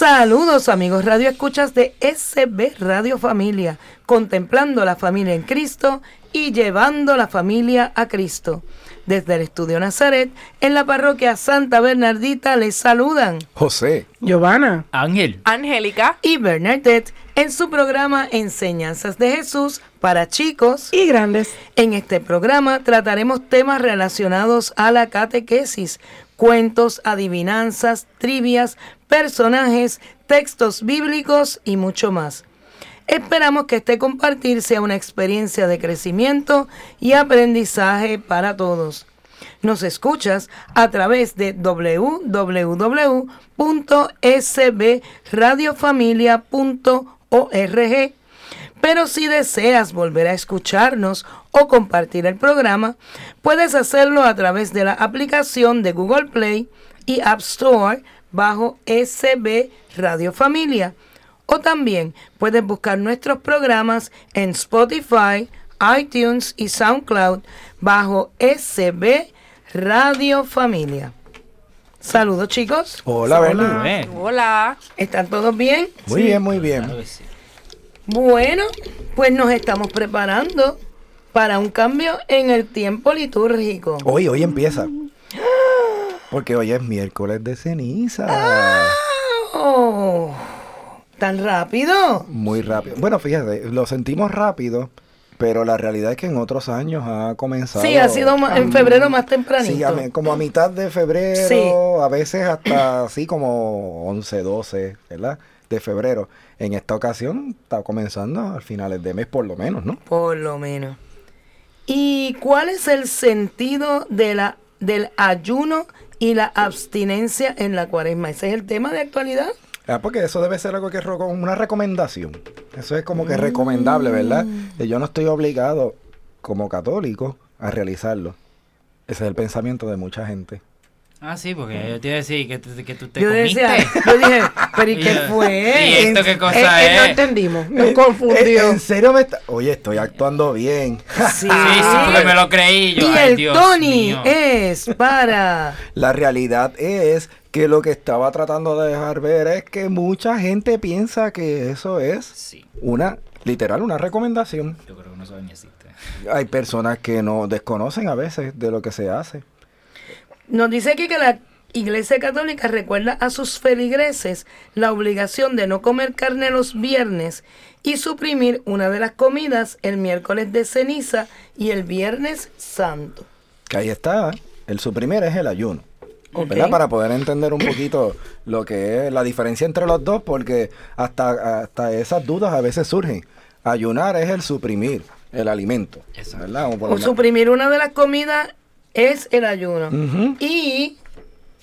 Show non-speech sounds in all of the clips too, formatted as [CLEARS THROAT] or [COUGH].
Saludos amigos Radio Escuchas de SB Radio Familia, contemplando la familia en Cristo y llevando la familia a Cristo. Desde el Estudio Nazaret, en la parroquia Santa Bernardita, les saludan José, Giovanna, Ángel, Angélica y Bernadette en su programa Enseñanzas de Jesús para chicos. y grandes. En este programa trataremos temas relacionados a la catequesis, cuentos, adivinanzas, trivias, personajes, textos bíblicos y mucho más. Esperamos que este compartir sea una experiencia de crecimiento y aprendizaje para todos. Nos escuchas a través de www.sbradiofamilia.org. Pero si deseas volver a escucharnos o compartir el programa, puedes hacerlo a través de la aplicación de Google Play y App Store bajo SB Radio Familia. O también puedes buscar nuestros programas en Spotify, iTunes y SoundCloud bajo SB Radio Familia. Saludos chicos. hola, eh, Hola. ¿Están todos bien? Muy bien, muy bien. claro que sí. Bueno, pues nos estamos preparando para un cambio en el tiempo litúrgico. Hoy, hoy empieza. Porque hoy es miércoles de ceniza. Oh, ¿Tan rápido? Muy rápido. Bueno, fíjate, lo sentimos rápido, pero la realidad es que en otros años ha comenzado. Sí, ha sido en febrero más tempranito. Sí, a como a mitad de febrero, Sí. a veces hasta así como 11, 12, ¿verdad? De febrero. En esta ocasión está comenzando a finales de mes por lo menos, ¿no? Por lo menos. ¿Y cuál es el sentido de la, del ayuno y la abstinencia en la cuaresma? Ese es el tema de actualidad. Ah, porque eso debe ser algo que es una recomendación. Eso es como que recomendable, ¿verdad? Mm. Yo no estoy obligado como católico a realizarlo. Ese es el pensamiento de mucha gente. Ah, sí, porque yo te iba a decir que, tú- que tú te Yo comiste. decía, yo dije, pero ¿y [LAUGHS] qué fue? ¿Y esto qué Eh, cosa eh, no es? entendimos, nos Eh, confundió. ¿En serio me está...? Oye, estoy actuando bien. [LAUGHS] Sí, Sí, sí, porque me lo creí yo. Y Ay, el Dios Tony mío. es para... La realidad es que lo que estaba tratando de dejar ver es que mucha gente piensa que eso es Sí, una, literal, una recomendación. yo creo que no sabe ni existe. Hay personas que no desconocen a veces de lo que se hace. Nos dice aquí que la Iglesia Católica recuerda a sus feligreses la obligación de no comer carne los viernes y suprimir una de las comidas el miércoles de ceniza y el viernes santo. Que ahí está, ¿eh? el suprimir es el ayuno. ¿verdad? Para poder entender un poquito lo que es la diferencia entre los dos, porque hasta, hasta esas dudas a veces surgen. Ayunar es el suprimir el alimento. Exacto. ¿verdad? O por O una- suprimir una de las comidas es el ayuno. Y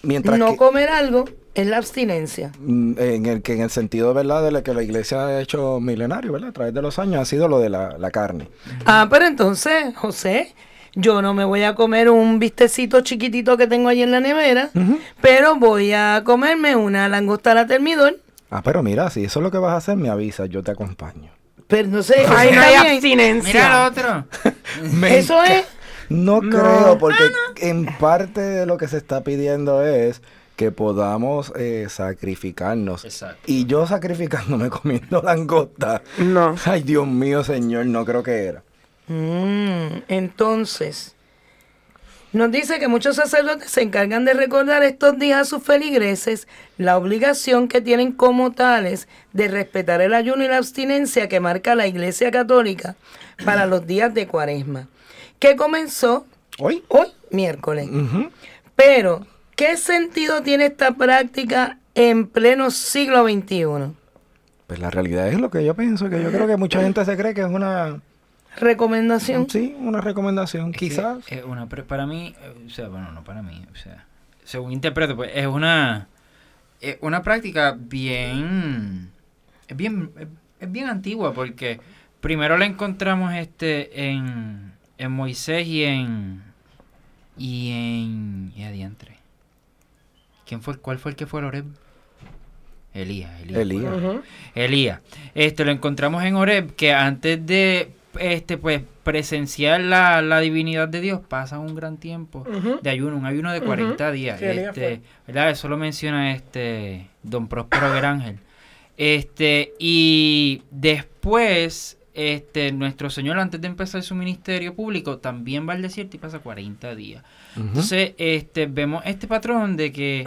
Mientras no que, comer algo es la abstinencia. mm, en el que en el sentido verdad de lo que la iglesia ha hecho milenario, ¿verdad? A través de los años ha sido lo de la, la carne. Ah, pero entonces, José, yo no me voy a comer un bistecito chiquitito que tengo ahí en la nevera, pero voy a comerme una langosta a la termidor. Ah, pero mira, si eso es lo que vas a hacer, me avisas, yo te acompaño. Pero no sé, Ay, no hay abstinencia. Mira el otro. [LAUGHS] Eso es. No, No. creo, porque en parte de lo que se está pidiendo es que podamos eh, sacrificarnos. Exacto. Y yo sacrificándome [LAUGHS] comiendo langosta. No. Ay, Dios mío, señor, no creo que era. Mm, entonces, nos dice que muchos sacerdotes se encargan de recordar estos días a sus feligreses la obligación que tienen como tales de respetar el ayuno y la abstinencia que marca la Iglesia Católica para los días de Cuaresma, que comenzó ¿Hoy? hoy, miércoles. Pero, ¿qué sentido tiene esta práctica en pleno siglo XXI? Pues la realidad es lo que yo pienso, que yo creo que mucha gente se cree que es una... Recomendación. Sí, una recomendación, Es que quizás. es una, para mí, eh, o sea, bueno, no para mí, o sea, según interpreto, pues es una, es una práctica bien, es bien, es bien antigua porque primero la encontramos este en, en Moisés y en y en y adiantre. ¿Quién fue cuál fue el que fue el Oreb? Elías, Elías. Elías. Elías. Este lo encontramos en Oreb que antes de este pues presenciar la, la divinidad de Dios pasa un gran tiempo de ayuno, un ayuno de 40 días. Sí, este, ¿verdad? Eso lo menciona este don Próspero Grángel. Este, y después, este, nuestro Señor, antes de empezar su ministerio público, también va al desierto y pasa 40 días. Entonces, este, vemos este patrón de que,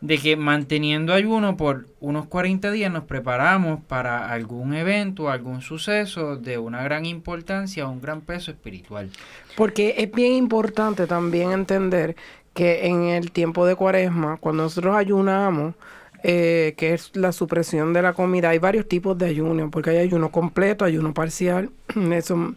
de que manteniendo ayuno por unos 40 días nos preparamos para algún evento, algún suceso de una gran importancia, un gran peso espiritual. Porque es bien importante también entender que en el tiempo de cuaresma, cuando nosotros ayunamos, eh, que es la supresión de la comida, hay varios tipos de ayuno, porque hay ayuno completo, ayuno parcial, [CLEARS THROAT] eso,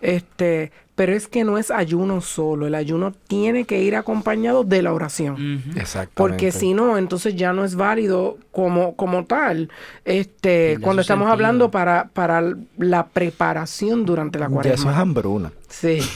este, pero es que no es ayuno solo, el ayuno tiene que ir acompañado de la oración. Exactamente. Porque si no, entonces ya no es válido como, como tal, este, cuando estamos sentido. hablando para, para la preparación durante la Ya eso es hambruna. Sí. [LAUGHS]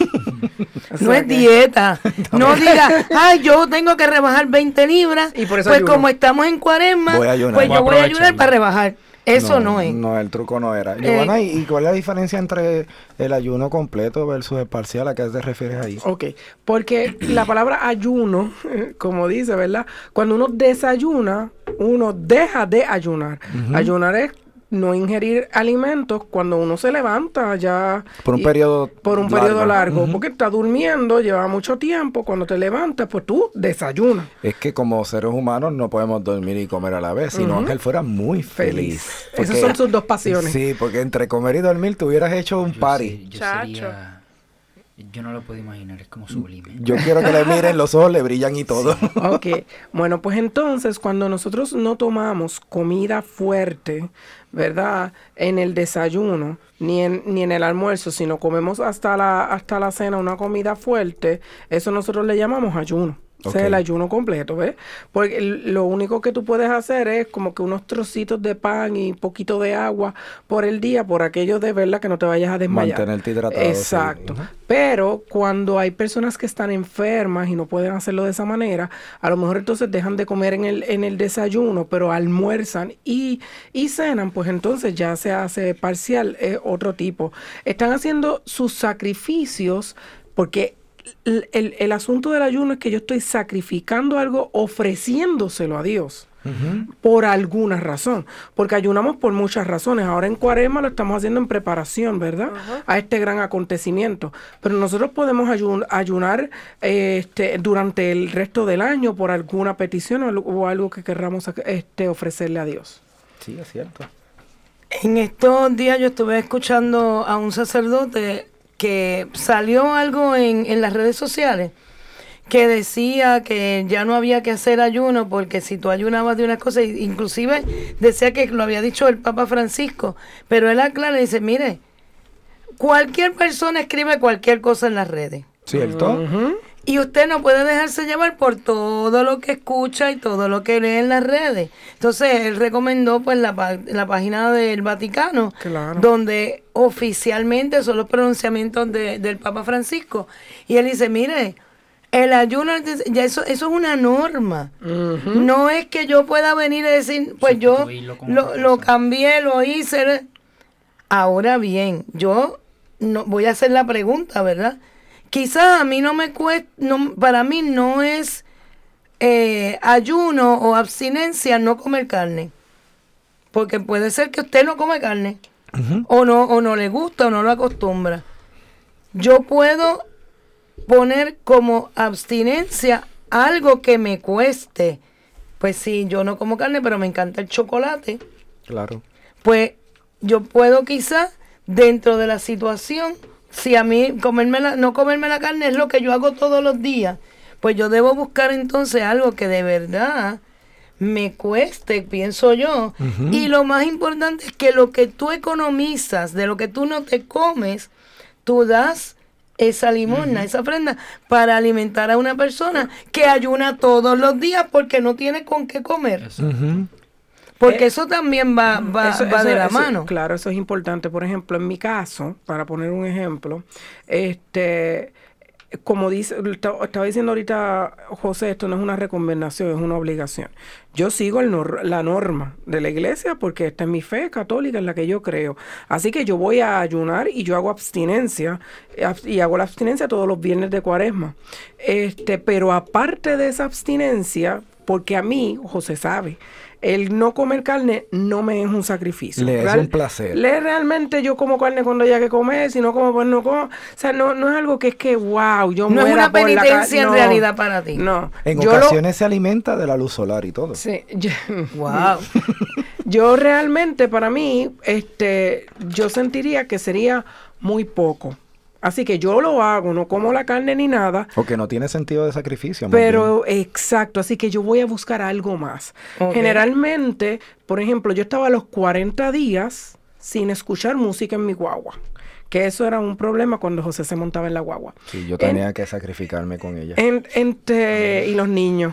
O No es que- dieta. [LAUGHS] No diga, [LAUGHS] ay, yo tengo que rebajar 20 libras. Y por eso pues ayuno. como estamos en cuaresma, pues Voy a yo voy a ayunar aprovecharlo. para rebajar. Eso no, es. No, el truco no era. Eh, Giovanna, ¿y y cuál es la diferencia entre el ayuno completo versus el parcial? ¿A qué te refieres ahí? Ok, porque la palabra ayuno, como dice, ¿verdad? Cuando uno desayuna, uno deja de ayunar. Ayunar es no ingerir alimentos cuando uno se levanta ya. Por un y- periodo Por un largo. periodo largo, porque está durmiendo, lleva mucho tiempo. Cuando te levantas, pues tú desayunas. Es que como seres humanos no podemos dormir y comer a la vez, sino Ujú. que él fuera muy feliz. Feliz. Porque- Esas son sus dos pasiones. Sí, porque entre comer y dormir te hubieras hecho un Yo party. sé- yo Chacho. sería- yo no lo puedo imaginar, es como sublime. Yo quiero que le miren, los ojos le brillan y todo. [LAUGHS] Ok, bueno, pues entonces cuando nosotros no tomamos comida fuerte, ¿verdad? En el desayuno, ni en, ni en el almuerzo, sino comemos hasta la, hasta la cena una comida fuerte, eso nosotros le llamamos ayuno. Ese es el Ok. ayuno completo, ¿ves? Porque el- lo único que tú puedes hacer es como que unos trocitos de pan y poquito de agua por el día, por aquello de verla que no te vayas a desmayar. Mantenerte hidratado. Exacto. Pero cuando hay personas que están enfermas y no pueden hacerlo de esa manera, a lo mejor entonces dejan de comer en el, en el desayuno, pero almuerzan y, y cenan, pues entonces ya se hace parcial, es otro tipo. Están haciendo sus sacrificios porque el, el- el asunto del ayuno es que yo estoy sacrificando algo, ofreciéndoselo a Dios por alguna razón, porque ayunamos por muchas razones. Ahora en Cuaresma lo estamos haciendo en preparación, ¿verdad? A este gran acontecimiento. Pero nosotros podemos ayun- ayunar eh, este, durante el resto del año por alguna petición o, algo- o algo que querramos este, ofrecerle a Dios. Sí, es cierto. En estos días yo estuve escuchando a un sacerdote que salió algo en, en las redes sociales que decía que ya no había que hacer ayuno porque si tú ayunabas de una cosa, i- inclusive decía que lo había dicho el Papa Francisco, pero él aclara y dice, mire, cualquier persona escribe cualquier cosa en las redes. ¿Cierto? Y usted no puede dejarse llevar por todo lo que escucha y todo lo que lee en las redes. Entonces, él recomendó pues la, la página del Vaticano, Claro. donde oficialmente son los pronunciamientos de- del Papa Francisco. Y él dice, mire, el ayuno, ya eso, eso es una norma. No es que yo pueda venir y decir, pues yo lo, lo cambié, lo hice. Ahora bien, yo no voy a hacer la pregunta, ¿verdad? Quizás a mí no me cuesta, no, para mí no es eh, ayuno o abstinencia no comer carne. Porque puede ser que usted no come carne. o, no, o no le gusta o no lo acostumbra. Yo puedo poner como abstinencia algo que me cueste. Pues sí, yo no como carne, pero me encanta el chocolate Claro. pues yo puedo quizás dentro de la situación, si a mí comerme la, no comerme la carne es lo que yo hago todos los días, pues yo debo buscar entonces algo que de verdad me cueste, pienso yo. Y lo más importante es que lo que tú economizas, de lo que tú no te comes, tú das esa limosna, esa ofrenda, para alimentar a una persona que ayuna todos los días porque no tiene con qué comer. Porque Eh, eso también va, va, Eso- va eso- de la eso- mano. Claro, eso es importante. Por ejemplo, en mi caso, para poner un ejemplo, este, como dice, esta- estaba diciendo ahorita José, esto no es una recomendación, es una obligación. Yo sigo el nor- la norma de la iglesia porque esta es mi fe católica en la que yo creo. Así que yo voy a ayunar y yo hago abstinencia eh, y hago la abstinencia todos los viernes de cuaresma. Este, pero aparte de esa abstinencia, porque a mí, José sabe, el no comer carne no me es un sacrificio. Le es un placer. Le realmente yo como carne cuando haya que comer, si no como pues no como. O sea, no, no es algo que es que wow, yo No es muera una por la penitencia en no, realidad para ti. No. En Yo lo- ocasiones se alimenta de la luz solar y todo. Sí, yo, [LAUGHS] Wow. [LAUGHS] yo realmente para mí, este, yo sentiría que sería muy poco. Así que yo lo hago, no como la carne ni nada, Porque no tiene sentido de sacrificio. bien. Pero exacto, así que yo voy a buscar algo más. Generalmente, por ejemplo, yo estaba a los 40 días sin escuchar música en mi guagua. Que eso era un problema cuando José se montaba en la guagua. Sí, yo tenía que sacrificarme con ella. En- entre- y los niños.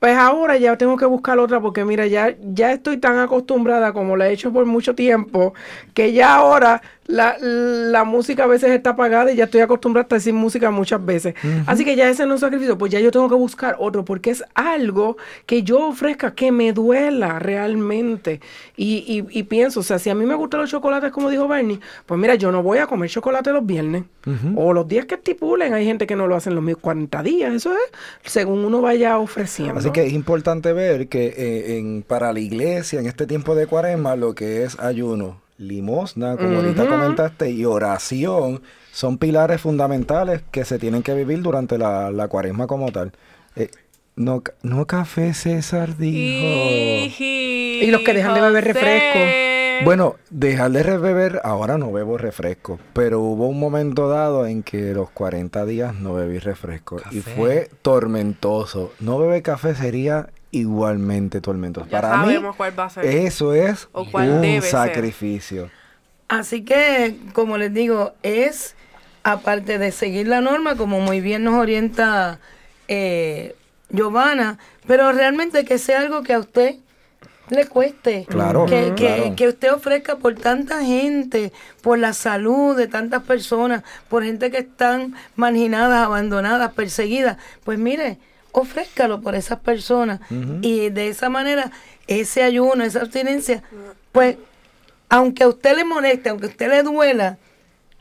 Pues ahora ya tengo que buscar otra porque mira, ya, ya estoy tan acostumbrada como la he hecho por mucho tiempo, que ya ahora la, la música a veces está apagada y ya estoy acostumbrada a estar sin música muchas veces. Así que ya ese no es un sacrificio, pues ya yo tengo que buscar otro porque es algo que yo ofrezca que me duela realmente. Y, y, y pienso, o sea, si a mí me gustan los chocolates como dijo Bernie, pues mira, yo no voy a comer chocolate los viernes o los días que estipulen. Hay gente que no lo hacen los mismos 40 días, eso es según uno vaya ofreciendo. Así que es importante ver que eh, en, para la iglesia, en este tiempo de cuaresma, lo que es ayuno, limosna, como ahorita comentaste, y oración, son pilares fundamentales que se tienen que vivir durante la, la cuaresma como tal. Eh, no, no café, César dijo. Y los que dejan de beber refresco. Bueno, dejar de beber, ahora no bebo refresco, pero hubo un momento dado en que los 40 días no bebí refresco y fue tormentoso. No beber café sería igualmente tormentoso. Ya Para mí, sabemos cuál va a ser. eso es O cuál un debe ser. sacrificio. Así que, como les digo, es aparte de seguir la norma, como muy bien nos orienta eh, Giovanna, pero realmente que sea algo que a usted le cueste. Claro, que, que- claro. que usted ofrezca por tanta gente, por la salud de tantas personas, por gente que están marginadas, abandonadas, perseguidas. Pues mire, ofrézcalo por esas personas. Y de esa manera, ese ayuno, esa abstinencia, pues aunque a usted le moleste, aunque a usted le duela,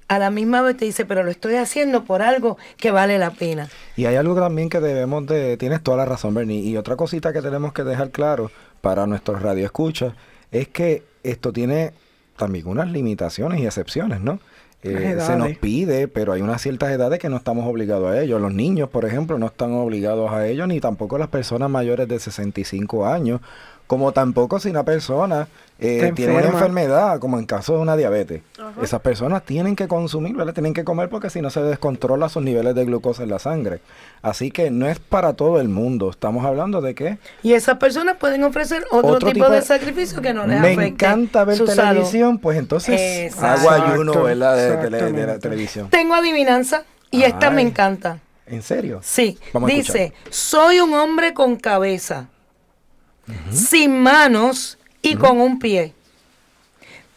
a la misma vez te dice, pero lo estoy haciendo por algo que vale la pena. Y hay algo también que debemos de... Tienes toda la razón, Bernie. Y otra cosita que tenemos que dejar claro para nuestros radioescuchas es que esto tiene también unas limitaciones y excepciones, ¿no? Eh, se nos pide, pero hay unas ciertas edades que no estamos obligados a ello. Los niños, por ejemplo, no están obligados a ello, ni tampoco las personas mayores de 65 años, como tampoco si una persona eh, tiene una enfermedad, como en caso de una diabetes. Esas personas tienen que consumir, ¿verdad? Tienen que comer porque si no se descontrola sus niveles de glucosa en la sangre. Así que no es para todo el mundo. Estamos hablando de que Y esas personas pueden ofrecer otro, Otro tipo, tipo de de- sacrificio que no les me afecte encanta ver salud. televisión, pues entonces Exacto. hago ayuno, ¿verdad? De, tele- de la televisión. Tengo adivinanza y esta me encanta. ¿En serio? Sí, Vamos a dice, soy un hombre con cabeza, sin manos y con un pie.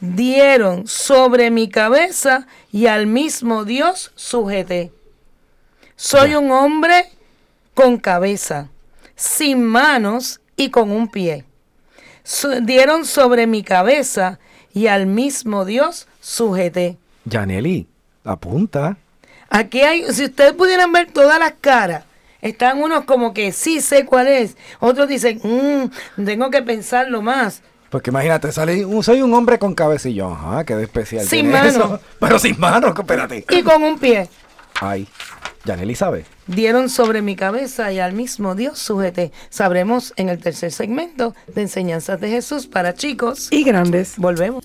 Dieron sobre mi cabeza y al mismo Dios sujeté. Soy un hombre con cabeza, sin manos y con un pie. Dieron sobre mi cabeza y al mismo Dios sujeté. Yaneli, apunta. Aquí hay, si ustedes pudieran ver todas las caras, están unos como que sí sé cuál es, otros dicen, "Mm, tengo que pensarlo más. Porque imagínate, sale soy un hombre con cabecillo. Ajá, qué de especial. Sin tiene mano. eso. [LAUGHS] Pero sin mano, espérate. Y con un pie. Ay, Yaneli sabe. Dieron sobre mi cabeza y al mismo Dios sujeté. Sabremos en el tercer segmento de Enseñanzas de Jesús para chicos. Y grandes. Volvemos.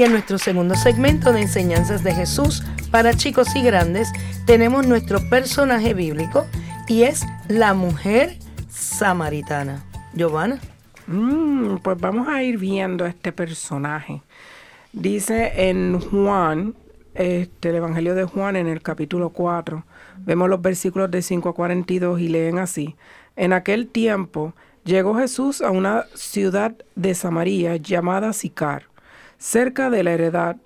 Y en nuestro segundo segmento de enseñanzas de Jesús para chicos y grandes tenemos nuestro personaje bíblico y es la mujer samaritana. Giovanna. Mm, pues vamos a ir viendo este personaje. Dice en Juan, este, el Evangelio de Juan en el capítulo 4, vemos los versículos de 5 a 42 y leen así. En aquel tiempo llegó Jesús a una ciudad de Samaria llamada Sicar cerca de la heredad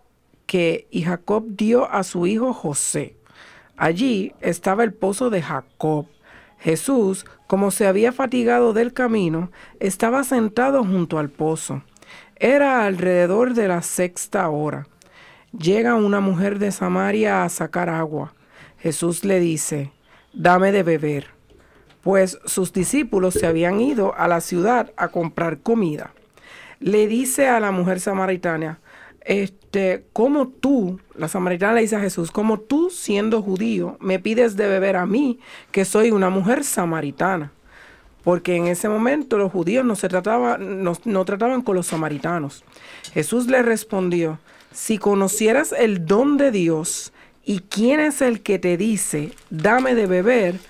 que y Jacob dio a su hijo José. Allí estaba el pozo de Jacob. Jesús, como se había fatigado del camino, estaba sentado junto al pozo. Era alrededor de la sexta hora. Llega una mujer de Samaria a sacar agua. Jesús le dice, dame de beber, pues sus discípulos se habían ido a la ciudad a comprar comida le dice a la mujer samaritana, este, como tú, la samaritana le dice a Jesús, como tú siendo judío me pides de beber a mí, que soy una mujer samaritana. Porque en ese momento los judíos no, se trataban, no trataban con los samaritanos. Jesús le respondió, si conocieras el don de Dios y quién es el que te dice, dame de beber,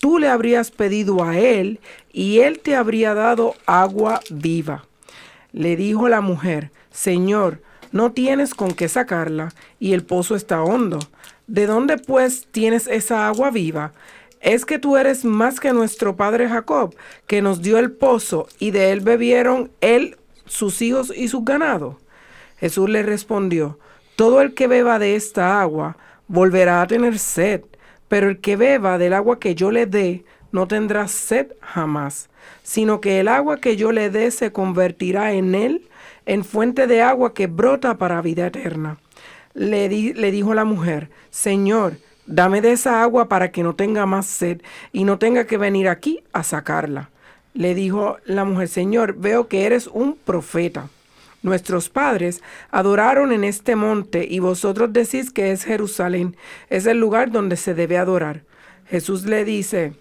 tú le habrías pedido a él y él te habría dado agua viva. Le dijo la mujer, Señor, no tienes con qué sacarla, y el pozo está hondo. ¿De dónde pues tienes esa agua viva? ¿Es que tú eres más que nuestro padre Jacob, que nos dio el pozo, y de él bebieron él, sus hijos y su ganado? Jesús le respondió, Todo el que beba de esta agua volverá a tener sed, pero el que beba del agua que yo le dé no tendrá sed jamás sino que el agua que yo le dé se convertirá en él en fuente de agua que brota para vida eterna. Le, le dijo la mujer, Señor, dame de esa agua para que no tenga más sed y no tenga que venir aquí a sacarla. Le dijo la mujer, Señor, veo que eres un profeta. Nuestros padres adoraron en este monte y vosotros decís que es Jerusalén, es el lugar donde se debe adorar. Jesús le dice,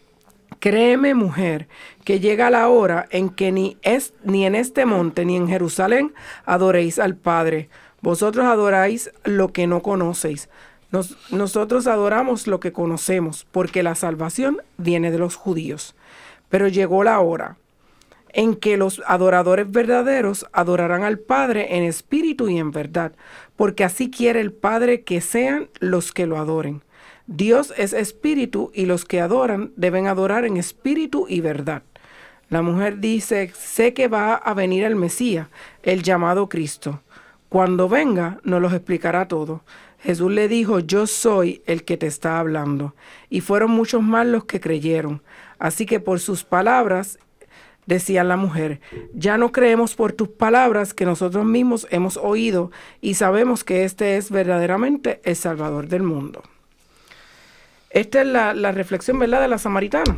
Créeme, mujer, que llega la hora en que ni, es, ni en este monte ni en Jerusalén adoréis al Padre. Vosotros adoráis lo que no conocéis. nosotros adoramos lo que conocemos, porque la salvación viene de los judíos. Pero llegó la hora en que los adoradores verdaderos adorarán al Padre en espíritu y en verdad, porque así quiere el Padre que sean los que lo adoren. Dios es espíritu y los que adoran deben adorar en espíritu y verdad. La mujer dice, sé que va a venir el Mesías, el llamado Cristo. Cuando venga, nos los explicará todo. Jesús le dijo, yo soy el que te está hablando. Y fueron muchos más los que creyeron. Así que por sus palabras, decía la mujer, ya no creemos por tus palabras que nosotros mismos hemos oído y sabemos que este es verdaderamente el Salvador del mundo. Esta es la, reflexión, ¿verdad?, de la samaritana.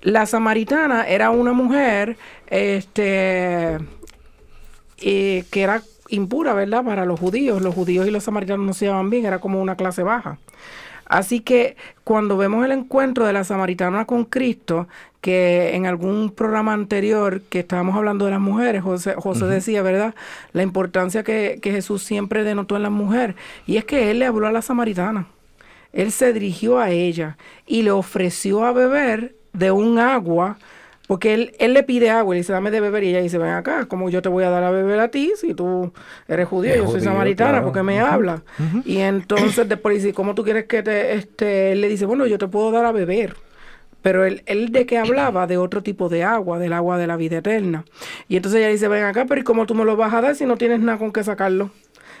La samaritana era una mujer este, que era impura, ¿verdad?, para los judíos. Los judíos y los samaritanos no se llevaban bien, era como una clase baja. Así que cuando vemos el encuentro de la samaritana con Cristo, que en algún programa anterior que estábamos hablando de las mujeres, José, José decía, ¿verdad? La importancia que, que Jesús siempre denotó en la mujer. Y es que él le habló a la samaritana él se dirigió a ella y le ofreció a beber de un agua, porque él, él le pide agua y le dice, dame de beber, y ella dice, ven acá, como yo te voy a dar a beber a ti si tú eres judío, yo soy samaritana, porque me habla. Y entonces después dice, ¿cómo tú quieres que te, este, él le dice, bueno, yo te puedo dar a beber, pero él, él de qué hablaba de otro tipo de agua, del agua de la vida eterna. Y entonces ella dice, ven acá, pero ¿y cómo tú me lo vas a dar si no tienes nada con qué sacarlo?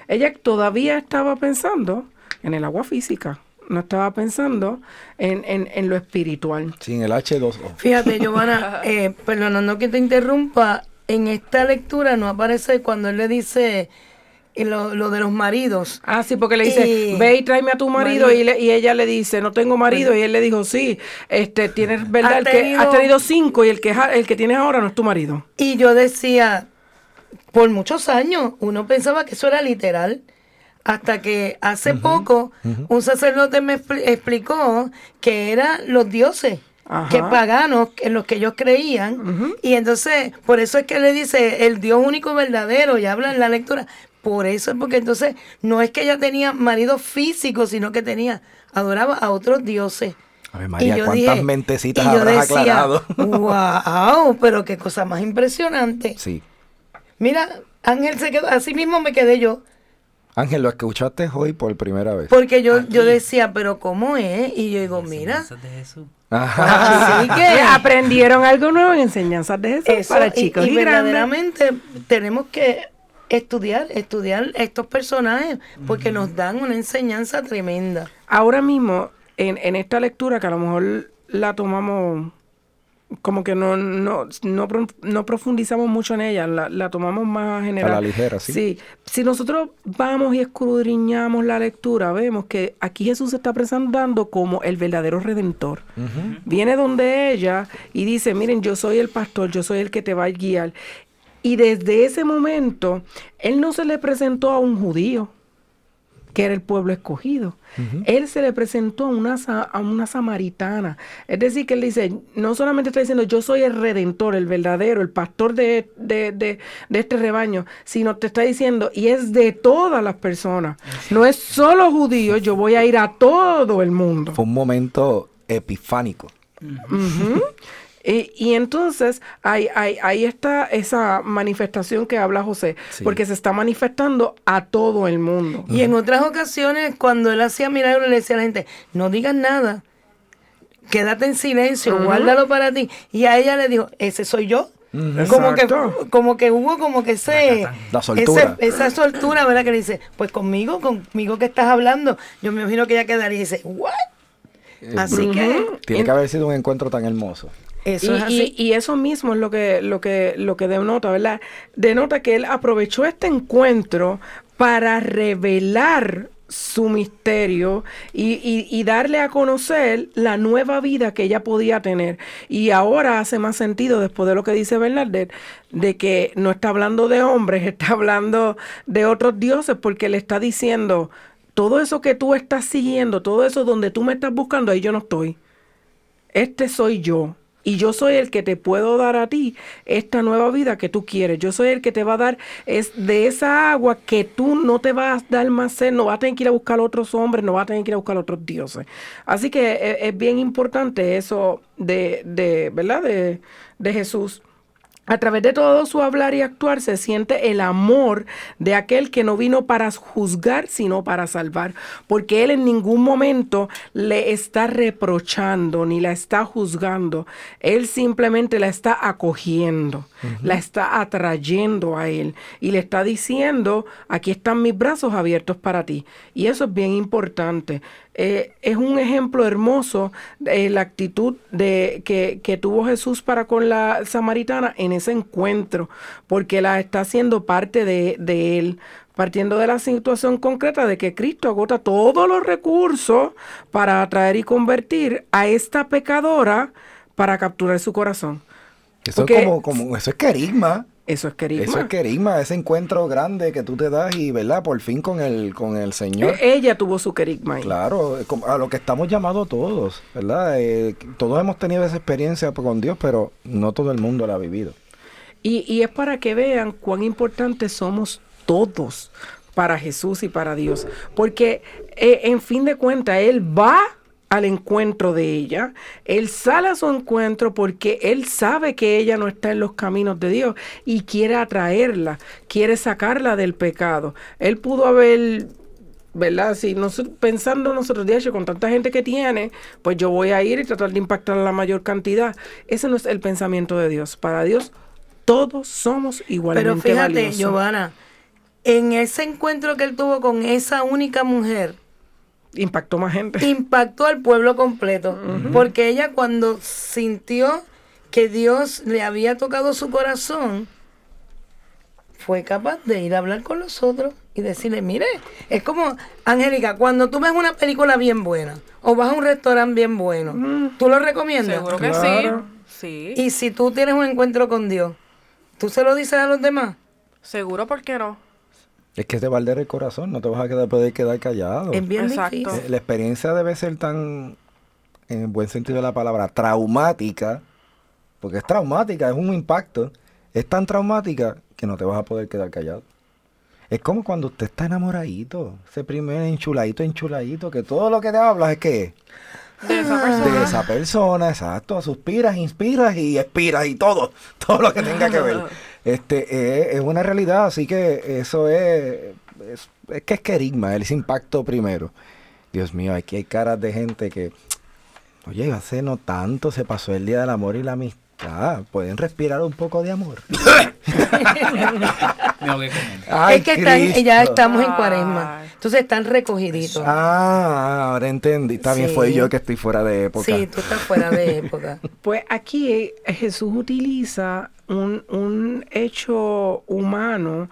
Ella todavía estaba pensando en el agua física, no estaba pensando en, en, en lo espiritual. Sin el H2O. Fíjate, [LAUGHS] Giovanna, eh, perdonando que te interrumpa, en esta lectura no aparece cuando él le dice eh, lo, lo de los maridos. Ah, sí, porque le dice, Y- ve y tráeme a tu marido, Marido. Y, le- y ella le dice, no tengo marido, y él le dijo, sí, este, tienes verdad, Ha el que tenido- has tenido cinco, y el que, el que tienes ahora no es tu marido. Y yo decía, por muchos años, uno pensaba que eso era literal. Hasta que hace poco un sacerdote me expli- explicó que eran los dioses, Ajá. que paganos, en los que ellos creían. Y entonces, por eso es que le dice el Dios único verdadero, y habla en la lectura. Por eso es porque entonces no es que ella tenía marido físico, sino que tenía, adoraba a otros dioses. Ave María, Y yo ¿cuántas dije- mentecitas y yo habrás decía, aclarado? wow, pero qué cosa más impresionante. Sí. Mira, Ángel se quedó, así mismo me quedé yo, Ángel, lo escuchaste hoy por primera vez. porque yo, yo decía, pero ¿cómo es? Y yo digo, mira, Enseñanzas de Jesús. Ajá. así que [LAUGHS] Aprendieron algo nuevo en enseñanzas de Jesús eso, para y- chicos y, y, grandes. verdaderamente tenemos que estudiar, estudiar estos personajes, porque nos dan una enseñanza tremenda. Ahora mismo, en, en esta lectura, que a lo mejor la tomamos como que no, no, no, no profundizamos mucho en ella, la, la tomamos más general. A la ligera, sí. Sí, si nosotros vamos y escudriñamos la lectura, vemos que aquí Jesús se está presentando como el verdadero redentor. Viene donde ella y dice, miren, yo soy el pastor, yo soy el que te va a guiar. Y desde ese momento, él no se le presentó a un judío, que era el pueblo escogido. Él se le presentó a una, a una samaritana. Es decir, que él dice, no solamente está diciendo, yo soy el redentor, el verdadero, el pastor de, de- de- de este rebaño, sino te está diciendo, y es de todas las personas. No es solo judíos, yo voy a ir a todo el mundo. Fue un momento epifánico. Y, y entonces ahí, ahí, ahí está esa manifestación que habla José, Sí. porque se está manifestando a todo el mundo. Y en otras ocasiones, cuando él hacía milagros, le decía a la gente, no digas nada, quédate en silencio, guárdalo para ti. Y a ella le dijo, ese soy yo. Como que, como que hubo como que ese, La soltura. ese- esa soltura, ¿verdad? Que le dice, pues conmigo, conmigo que estás hablando. Yo me imagino que ella quedaría y dice, ¿what? Así que Tiene que haber sido un encuentro tan hermoso. Eso y, es así. y- y eso mismo es lo que, lo que, lo que denota, ¿verdad? Denota que él aprovechó este encuentro para revelar su misterio y, y- y darle a conocer la nueva vida que ella podía tener. Y ahora hace más sentido, después de lo que dice Bernadette, de que no está hablando de hombres, [LAUGHS] está hablando de otros dioses, porque le está diciendo, todo eso que tú estás siguiendo, todo eso donde tú me estás buscando, ahí yo no estoy este soy yo. Y yo soy el que te puedo dar a ti esta nueva vida que tú quieres. Yo soy el que te va a dar es de esa agua que tú no te vas a dar más sed, no vas a tener que ir a buscar otros hombres, no vas a tener que ir a buscar otros dioses. Así que eh, es, bien importante eso de, de ¿verdad? De, de Jesús. A través de todo su hablar y actuar se siente el amor de aquel que no vino para juzgar, sino para salvar. Porque Él en ningún momento le está reprochando ni la está juzgando. Él simplemente la está acogiendo, la está atrayendo a Él y le está diciendo, aquí están mis brazos abiertos para ti. Y eso es bien importante. Eh, es un ejemplo hermoso de la actitud de, que, que tuvo Jesús para con la samaritana en ese encuentro, porque la está haciendo parte de, de él, partiendo de la situación concreta de que Cristo agota todos los recursos para atraer y convertir a esta pecadora para capturar su corazón. Eso Porque- es como, como, eso es carisma. Eso es querigma. Eso es carisma, ese encuentro grande que tú te das y, ¿verdad? Por fin con el, con el Señor. E- Ella tuvo su querigma ahí. Claro, eh, a lo que estamos llamados todos, ¿verdad? Eh, todos hemos tenido esa experiencia con Dios, pero no todo el mundo la ha vivido. Y, y es para que vean cuán importantes somos todos para Jesús y para Dios. Porque eh, en fin de cuentas, Él va al encuentro de ella, Él sale a su encuentro porque Él sabe que ella no está en los caminos de Dios y quiere atraerla, quiere sacarla del pecado. Él pudo haber ¿verdad? Si nos, pensando nosotros, de hecho, con tanta gente que tiene, pues yo voy a ir y tratar de impactar a la mayor cantidad. Ese no es el pensamiento de Dios. Para Dios, todos somos igualmente Pero fíjate, valiosos. Giovanna, en ese encuentro que él tuvo con esa única mujer, Impactó más gente. impactó al pueblo completo. Porque ella cuando sintió que Dios le había tocado su corazón, fue capaz de ir a hablar con los otros y decirle, mire, es como, Angélica, cuando tú ves una película bien buena o vas a un restaurante bien bueno, ¿tú lo recomiendas? Seguro que Claro. sí. Sí. Y si tú tienes un encuentro con Dios, ¿tú se lo dices a los demás? Seguro, ¿por qué no? Es que te va a arder el corazón, no te vas a quedar, poder quedar callado. Es bien Exacto. Eh, La experiencia debe ser tan, en el buen sentido de la palabra, traumática, porque es traumática, es un impacto, es tan traumática que no te vas a poder quedar callado. Es como cuando usted está enamoradito, ese primer enchuladito, enchuladito, que todo lo que te hablas es que De esa persona. de esa persona, exacto, suspiras, inspiras y expiras y todo, todo lo que tenga que ver. [LAUGHS] Este eh, es una realidad, así que eso es, es, es que es querigma, ese impacto primero. Dios mío, aquí hay caras de gente que, oye, hace no tanto se pasó el día del amor y la amistad. Pueden respirar un poco de amor. [LAUGHS] Me. Ay, es que están, ya estamos en cuaresma. Entonces están recogiditos. Ah, ahora entendí. También Sí. fue yo que estoy fuera de época. Sí, tú estás fuera de época. [LAUGHS] Pues aquí eh, Jesús utiliza un, un hecho humano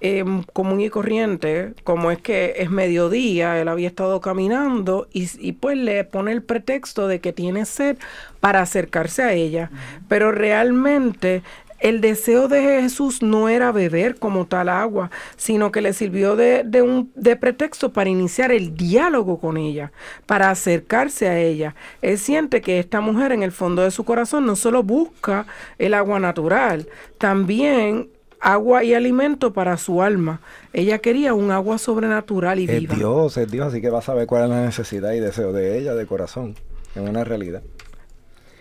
em, común y corriente, como es que es mediodía, él había estado caminando y, y pues le pone el pretexto de que tiene sed para acercarse a ella. Pero realmente el deseo de Jesús no era beber como tal agua, sino que le sirvió de, de un de pretexto para iniciar el diálogo con ella, para acercarse a ella. Él siente que esta mujer en el fondo de su corazón no solo busca el agua natural, también agua y alimento para su alma. Ella quería un agua sobrenatural y Es viva. Dios, es Dios, así que va a saber cuál es la necesidad y deseo de ella, de corazón. Es una realidad.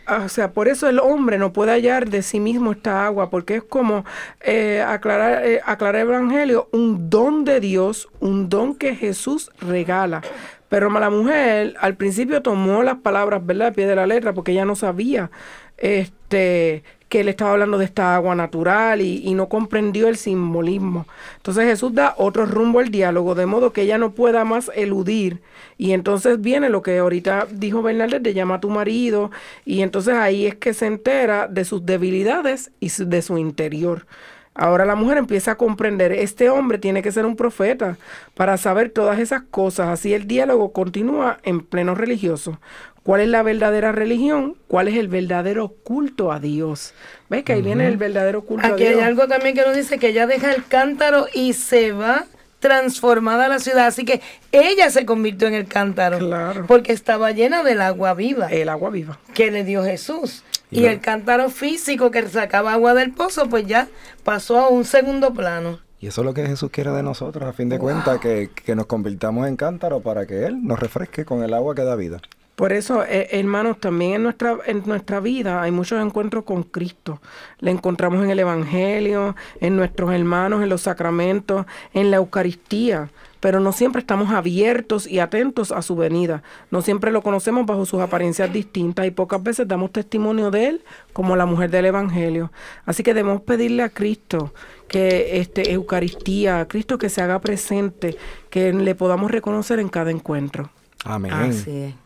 Ah, O sea, por eso el hombre no puede hallar de sí mismo esta agua, porque es como eh, aclarar, eh, aclarar el Evangelio, un don de Dios, un don que Jesús regala. Pero la mujer al principio tomó las palabras, ¿verdad?, a pie de la letra, porque ella no sabía este, que él estaba hablando de esta agua natural y, no comprendió el simbolismo. Entonces Jesús da otro rumbo al diálogo, de modo que ella no pueda más eludir. Y entonces viene lo que ahorita dijo Bernaldez de llama a tu marido, y entonces ahí es que se entera de sus debilidades y de su interior. Ahora la mujer empieza a comprender, este hombre tiene que ser un profeta para saber todas esas cosas. Así el diálogo continúa en pleno religioso. ¿Cuál es la verdadera religión? ¿Cuál es el verdadero culto a Dios? ¿Ves que ahí viene el verdadero culto Aquí a hay Dios? algo también que nos dice que ella deja el cántaro y se va transformada a la ciudad. Así que ella se convirtió en el cántaro. Claro. Porque estaba llena del agua viva El agua viva. que le dio Jesús. Y el cántaro físico que sacaba agua del pozo, pues ya pasó a un segundo plano. Y eso es lo que Jesús quiere de nosotros, a fin de cuentas, que, que nos convirtamos en cántaro para que Él nos refresque con el agua que da vida. Por eso, eh, hermanos, también en nuestra, en nuestra vida hay muchos encuentros con Cristo. Le encontramos en el Evangelio, en nuestros hermanos, en los sacramentos, en la Eucaristía. Pero no siempre estamos abiertos y atentos a su venida. No siempre lo conocemos bajo sus apariencias distintas y pocas veces damos testimonio de él como la mujer del Evangelio. Así que debemos pedirle a Cristo que este Eucaristía, a Cristo que se haga presente, que le podamos reconocer en cada encuentro. Amén. Así es.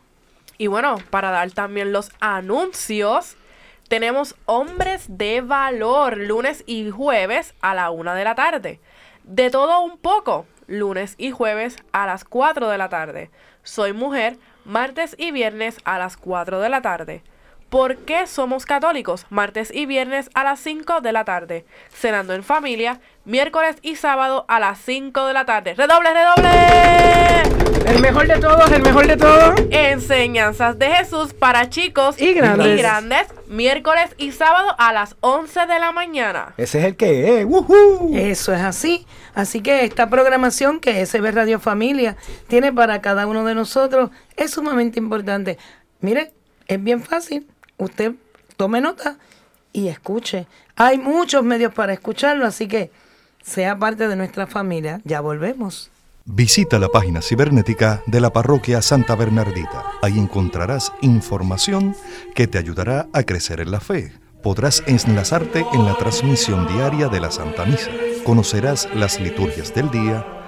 Y bueno, para dar también los anuncios, tenemos Hombres de Valor, lunes y jueves a la una de la tarde. De todo un poco, lunes y jueves a las 4 de la tarde. Soy mujer, martes y viernes a las 4 de la tarde. ¿Por qué somos católicos? Martes y viernes a las 5 de la tarde. Cenando en familia, miércoles y sábado a las 5 de la tarde. ¡Redoble, redoble! El mejor de todos, el mejor de todos. Enseñanzas de Jesús para chicos Y grandes. y grandes, miércoles y sábado a las 11 de la mañana. Ese es el que es. ¡Woohoo! Eso es así. Así que esta programación que SB Radio Familia tiene para cada uno de nosotros es sumamente importante. Mire, es bien fácil. Usted tome nota y escuche. Hay muchos medios para escucharlo, así que sea parte de nuestra familia. Ya volvemos. Visita la página cibernética de la parroquia Santa Bernardita. Ahí encontrarás información que te ayudará a crecer en la fe. Podrás enlazarte en la transmisión diaria de la Santa Misa. Conocerás las liturgias del día,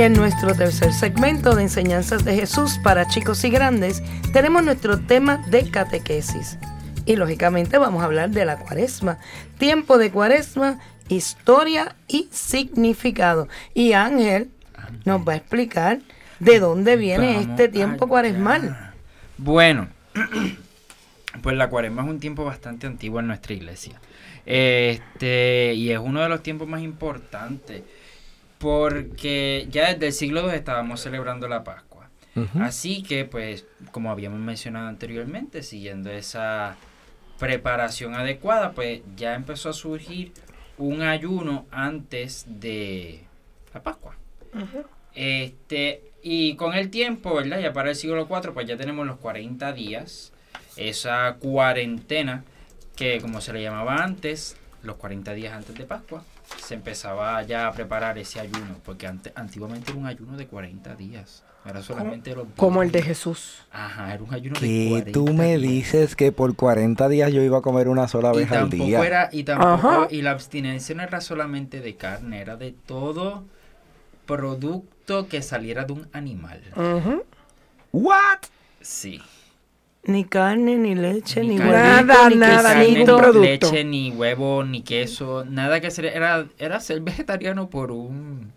Y en nuestro tercer segmento de enseñanzas de Jesús para chicos y grandes, tenemos nuestro tema de catequesis. Y lógicamente vamos a hablar de la cuaresma, tiempo de cuaresma, historia y significado. Y Ángel nos va a explicar de dónde viene Vamos este tiempo cuaresmal. Bueno, [CLEARS THROAT] pues la cuaresma es un tiempo bastante antiguo en nuestra iglesia. Este, y es uno de los tiempos más importantes porque ya desde el siglo II estábamos celebrando la Pascua. Así que, pues, como habíamos mencionado anteriormente, siguiendo esa preparación adecuada, pues ya empezó a surgir un ayuno antes de la Pascua. Este, y con el tiempo, ¿verdad? Ya para el siglo IV, pues ya tenemos los 40 días, esa cuarentena que como se le llamaba antes, los 40 días antes de Pascua, se empezaba ya a preparar ese ayuno, porque ante- antiguamente era un ayuno de 40 días, era solamente los Como el de. Jesús. Ajá, era un ayuno de Que 40 tú me días. dices que por 40 días yo iba a comer una sola y vez al tampoco día. era y tampoco Ajá. y la abstinencia no era solamente de carne era de todo producto que saliera de un animal Ujú. ¿What? sí Ni carne, ni leche, Ni ni, huevito, Nada, ni nada, carne, ningún producto. leche ni huevo ni queso nada que ser era era ser vegetariano por un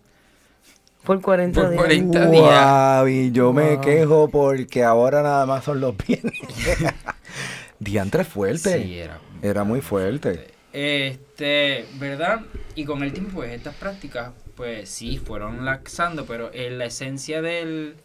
Por 40 Por días. 40 días. Guau, y yo me quejo porque ahora nada más son los viernes. [LAUGHS] Diantre fuerte. sí era Era muy fuerte. Este, ¿verdad? Y con el tiempo, pues, estas prácticas, pues sí, fueron laxando, pero en la esencia del,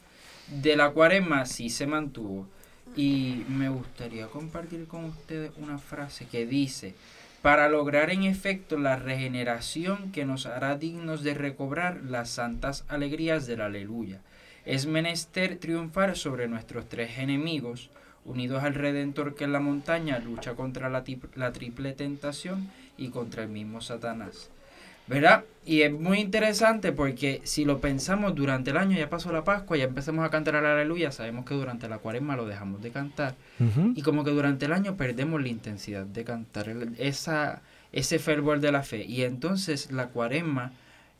de la cuaresma sí se mantuvo. Y me gustaría compartir con ustedes una frase que dice, para lograr en efecto la regeneración que nos hará dignos de recobrar las santas alegrías del aleluya. Es menester triunfar sobre nuestros tres enemigos, unidos al Redentor que en la montaña lucha contra la, la triple tentación y contra el mismo Satanás. ¿Verdad? Y es muy interesante porque si lo pensamos durante el año, ya pasó la Pascua, ya empezamos a cantar el aleluya, sabemos que durante la cuaresma lo dejamos de cantar. Y como que durante el año perdemos la intensidad de cantar esa, ese fervor de la fe. Y entonces la cuaresma,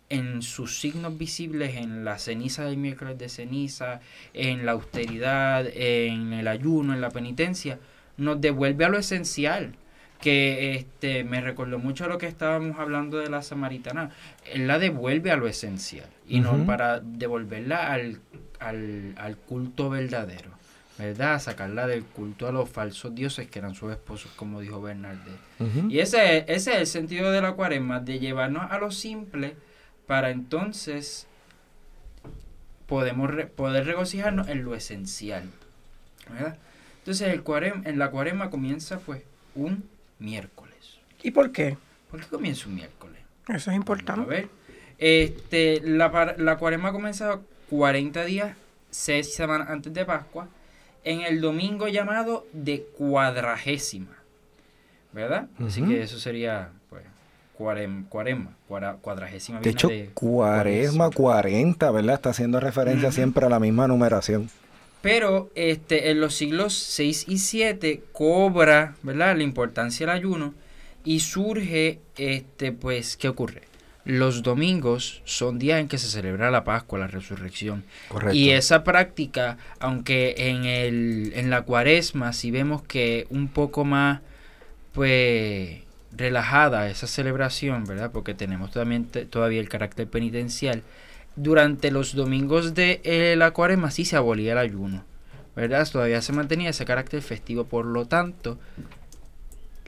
en sus signos visibles, en la ceniza del miércoles de ceniza, en la austeridad, en el ayuno, en la penitencia, nos devuelve a lo esencial. Que este, me recordó mucho a lo que estábamos hablando de la samaritana. Él la devuelve a lo esencial. Y no para devolverla al, al, al culto verdadero. ¿verdad? Sacarla del culto a los falsos dioses que eran sus esposos, como dijo Bernardet. Ujú. Y ese, ese es el sentido de la cuaresma, de llevarnos a lo simple para entonces podemos re- poder regocijarnos en lo esencial. ¿verdad? Entonces el en la cuaresma comienza pues un miércoles. ¿Y por qué? ¿Por qué comienza un miércoles? Eso es A importante. ver, este, la, la cuaresma comienza 40 días, 6 semanas antes de Pascua, en el domingo llamado de cuadragésima, ¿verdad? Así que eso sería, pues, cuarem, cuaresma, cuara- cuadragésima. De hecho, cuaresma, 40, ¿verdad? Está haciendo referencia siempre a la misma numeración. Pero este, en los siglos 6 y 7 cobra ¿verdad? la importancia del ayuno y surge, este, pues, ¿qué ocurre? Los domingos son días en que se celebra la Pascua, la resurrección. Correcto. Y esa práctica, aunque en, el, en la cuaresma sí vemos que un poco más, pues, relajada esa celebración, ¿verdad? Porque tenemos también todavía el carácter penitencial. Durante los domingos de eh, la cuaresma sí se abolía el ayuno, ¿verdad? Todavía se mantenía ese carácter festivo. Por lo tanto,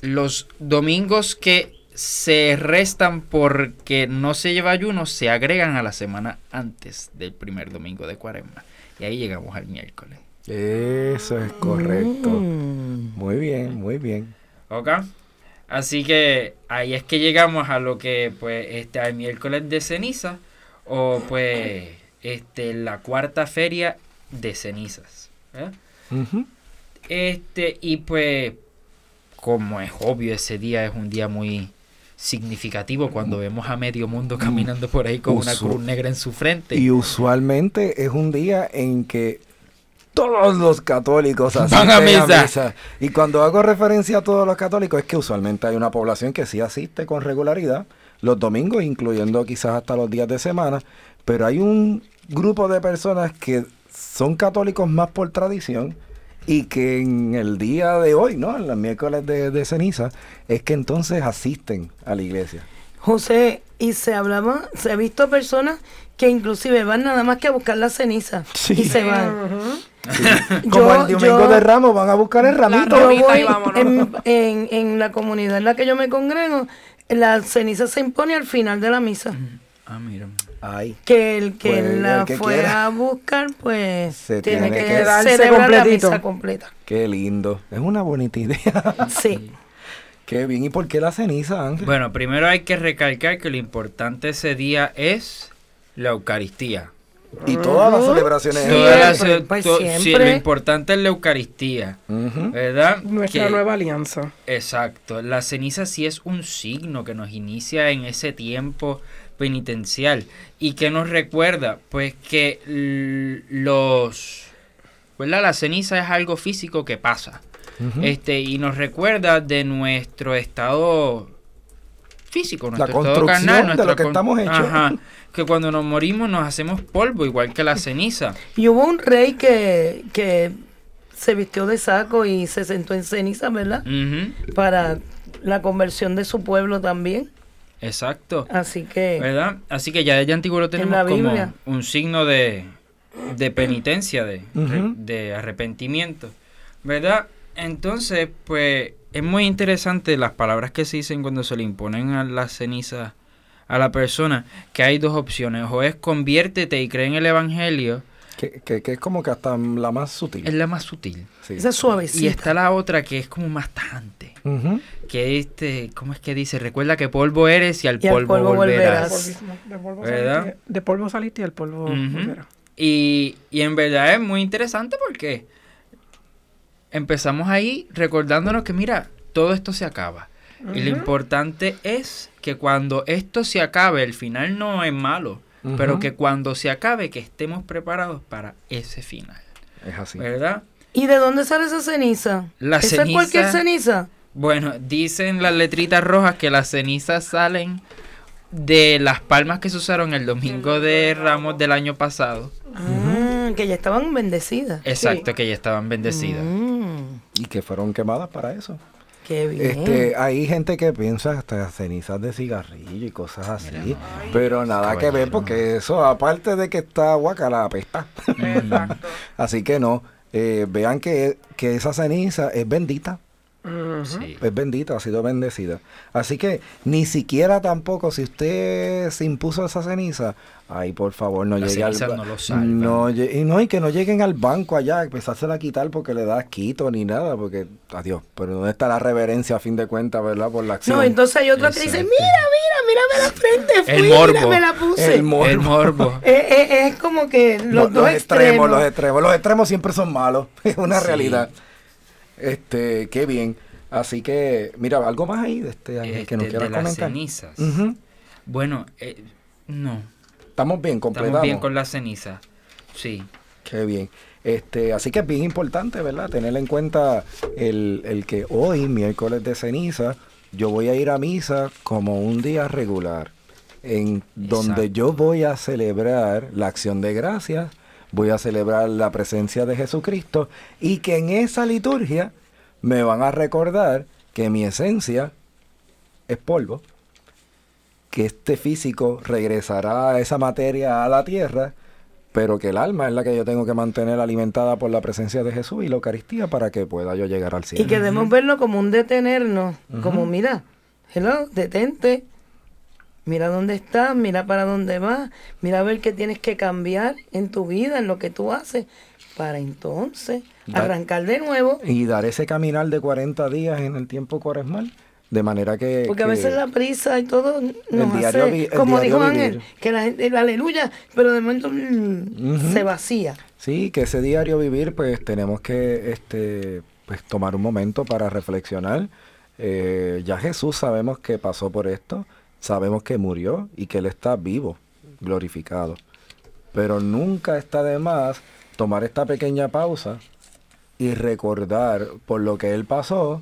los domingos que se restan porque no se lleva ayuno, se agregan a la semana antes del primer domingo de cuaresma. Y ahí llegamos al miércoles. Eso es correcto. Mm. Muy bien, muy bien. ¿Ok? Así que ahí es que llegamos a lo que, pues, este, al miércoles de ceniza, o pues, este, la cuarta feria de cenizas. ¿eh? Este, y pues, como es obvio, ese día es un día muy significativo cuando vemos a medio mundo caminando por ahí con una cruz negra en su frente. Y usualmente es un día en que todos los católicos a asisten a misa. Y cuando hago referencia a todos los católicos es que usualmente hay una población que sí asiste con regularidad los domingos, incluyendo quizás hasta los días de semana, pero hay un grupo de personas que son católicos más por tradición y que en el día de hoy, ¿no? En los miércoles de, de ceniza, es que entonces asisten a la iglesia. José, y se hablaba, se ha visto personas que inclusive van nada más que a buscar la ceniza Sí. y se van. Como Yo- el domingo yo- de Ramos van a buscar el ramito. Y voy en, en- en la comunidad en la que yo me congrego, la ceniza se impone al final de la misa. Ah, mira. Ay. Que el que Pues, el la que fue quiera. a buscar, pues Se tiene, tiene que, que darse la misa completa. Qué lindo. Es una bonita idea. [LAUGHS] Sí. Qué bien. ¿Y por qué la ceniza, Ángel? Bueno, primero hay que recalcar que lo importante ese día es la Eucaristía. Y todas las celebraciones. Siempre, Todas las- pues to- sí, lo importante es la Eucaristía. ¿verdad? Nuestra Que- nueva alianza. Exacto, la ceniza sí es un signo que nos inicia en ese tiempo penitencial y que nos recuerda pues que los ¿verdad? La ceniza es algo físico que pasa. Este y nos recuerda de nuestro estado físico, La nuestro estado construcción carnal, de nuestra lo que con- estamos hechos. Ajá, [LAUGHS] que cuando nos morimos nos hacemos polvo igual que la [LAUGHS] ceniza. Y hubo un rey que, que se vistió de saco y se sentó en ceniza, ¿verdad? Para la conversión de su pueblo también. Exacto. Así que ¿Verdad? Así que ya desde antiguo lo tenemos como un signo de, de penitencia, de, de arrepentimiento. ¿Verdad? Entonces, pues es muy interesante las palabras que se dicen cuando se le imponen a la ceniza a la persona, que hay dos opciones, o es conviértete y cree en el Evangelio, Que, que- que es como que hasta la más sutil. es la más sutil. Sí. esa es suavecita. Y está la otra que es como más tajante, que este, ¿cómo es que dice? Recuerda que polvo eres y al Y al polvo, polvo volverás. volverás. De polvo, ¿Verdad? saliste, de polvo saliste y al polvo volverás. Y, y en verdad es muy interesante porque empezamos ahí recordándonos que mira, todo esto se acaba. Y lo importante es que cuando esto se acabe, el final no es malo, pero que cuando se acabe, que estemos preparados para ese final. Es así. ¿Verdad? ¿Y de dónde sale esa ceniza? La ¿Esa es ceniza- cualquier ceniza? Bueno, dicen las letritas rojas que las cenizas salen de las palmas que se usaron el domingo de Ramos del año pasado. Ah, que ya estaban bendecidas. Exacto, que ya estaban bendecidas. Mm, Y que fueron quemadas para eso. Qué bien. Este, hay gente que piensa hasta cenizas de cigarrillo y cosas así, pero nada que ver porque eso aparte de que está guacala apesta. Exacto. [LAUGHS] Así que no, eh, vean que, que esa ceniza es bendita, Sí. es bendita, ha sido bendecida. Así que ni siquiera tampoco si usted se impuso esa ceniza, ay por favor no La llegue al no lo salvan. no, y no y que no lleguen al banco allá, empezársela a quitar porque le da quito ni nada, porque adiós, pero dónde está la reverencia a fin de cuentas, ¿verdad? Por la acción. no, entonces hay otros que dicen, mira, mira, mírame la frente, El fui, morbo. mira, me la puse. El morbo. El morbo. [LAUGHS] Es como que los, dos los extremos, extremos. los extremos, los extremos siempre son malos, [LAUGHS] es una Sí. realidad. Este, qué bien. Así que, mira, algo más ahí de este Ángel que nos Este, quieras de las comentar. cenizas. Bueno, eh, no. Estamos bien, completamos. Estamos bien con las cenizas. Sí. Qué bien. Este, así que es bien importante, ¿verdad? Tener en cuenta el, el que hoy, miércoles de ceniza, yo voy a ir a misa como un día regular, en donde yo voy a celebrar la acción de gracias, voy a celebrar la presencia de Jesucristo y que en esa liturgia me van a recordar que mi esencia es polvo, que este físico regresará a esa materia a la tierra, pero que el alma es la que yo tengo que mantener alimentada por la presencia de Jesús y la Eucaristía para que pueda yo llegar al cielo. Y que debemos verlo como un detenernos, como mira, hello, detente, mira dónde estás, mira para dónde vas, mira a ver qué tienes que cambiar en tu vida, en lo que tú haces, para entonces arrancar de nuevo. Y dar ese caminar de 40 días en el tiempo cuaresmal. De manera que... Porque a que- veces la prisa y todo nos diario hace, como dijo. Ángel, que la gente, el aleluya, pero de momento mm, se vacía. Sí, que ese diario vivir, pues tenemos que este, pues, tomar un momento para reflexionar. Eh, ya Jesús sabemos que pasó por esto, sabemos que murió y que Él está vivo, glorificado. Pero nunca está de más tomar esta pequeña pausa y recordar por lo que Él pasó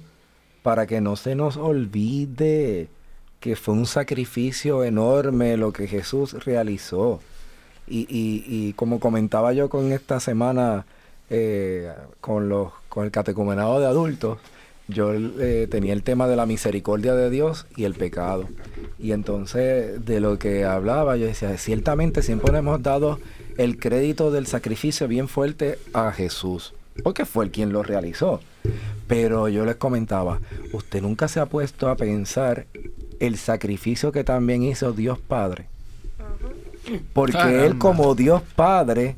para que no se nos olvide que fue un sacrificio enorme lo que Jesús realizó. Y, y- y como comentaba yo con esta semana eh, con, los, con el catecumenado de adultos, yo eh, tenía el tema de la misericordia de Dios y el pecado. Y entonces de lo que hablaba, yo decía, ciertamente siempre le hemos dado el crédito del sacrificio bien fuerte a Jesús, porque fue el quien lo realizó. Pero yo les comentaba, usted nunca se ha puesto a pensar el sacrificio que también hizo Dios Padre. Porque Él como Dios Padre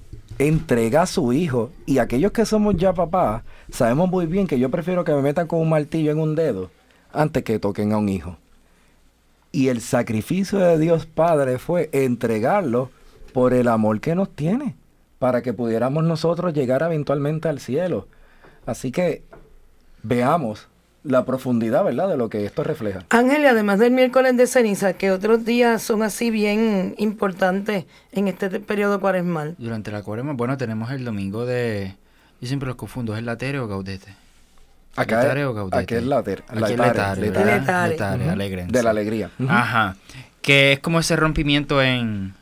entrega a su Hijo. Y aquellos que somos ya papás, sabemos muy bien que yo prefiero que me metan con un martillo en un dedo antes que toquen a un hijo. Y el sacrificio de Dios Padre fue entregarlo por el amor que nos tiene, para que pudiéramos nosotros llegar eventualmente al cielo. Así que veamos la profundidad, ¿verdad?, de lo que esto refleja. Ángel, y además del miércoles de ceniza, que otros días son así bien importantes en este te- periodo cuaresmal. Durante la cuaresma, bueno, tenemos el domingo de... Yo siempre los confundo, ¿es latere o gaudete? Acá, ¿Letare o gaudete? aquí es later, Aquí es letare, letare, letare. Letare. Letare, Ujú. alégrense. De la alegría. Ajá. Que es como ese rompimiento en,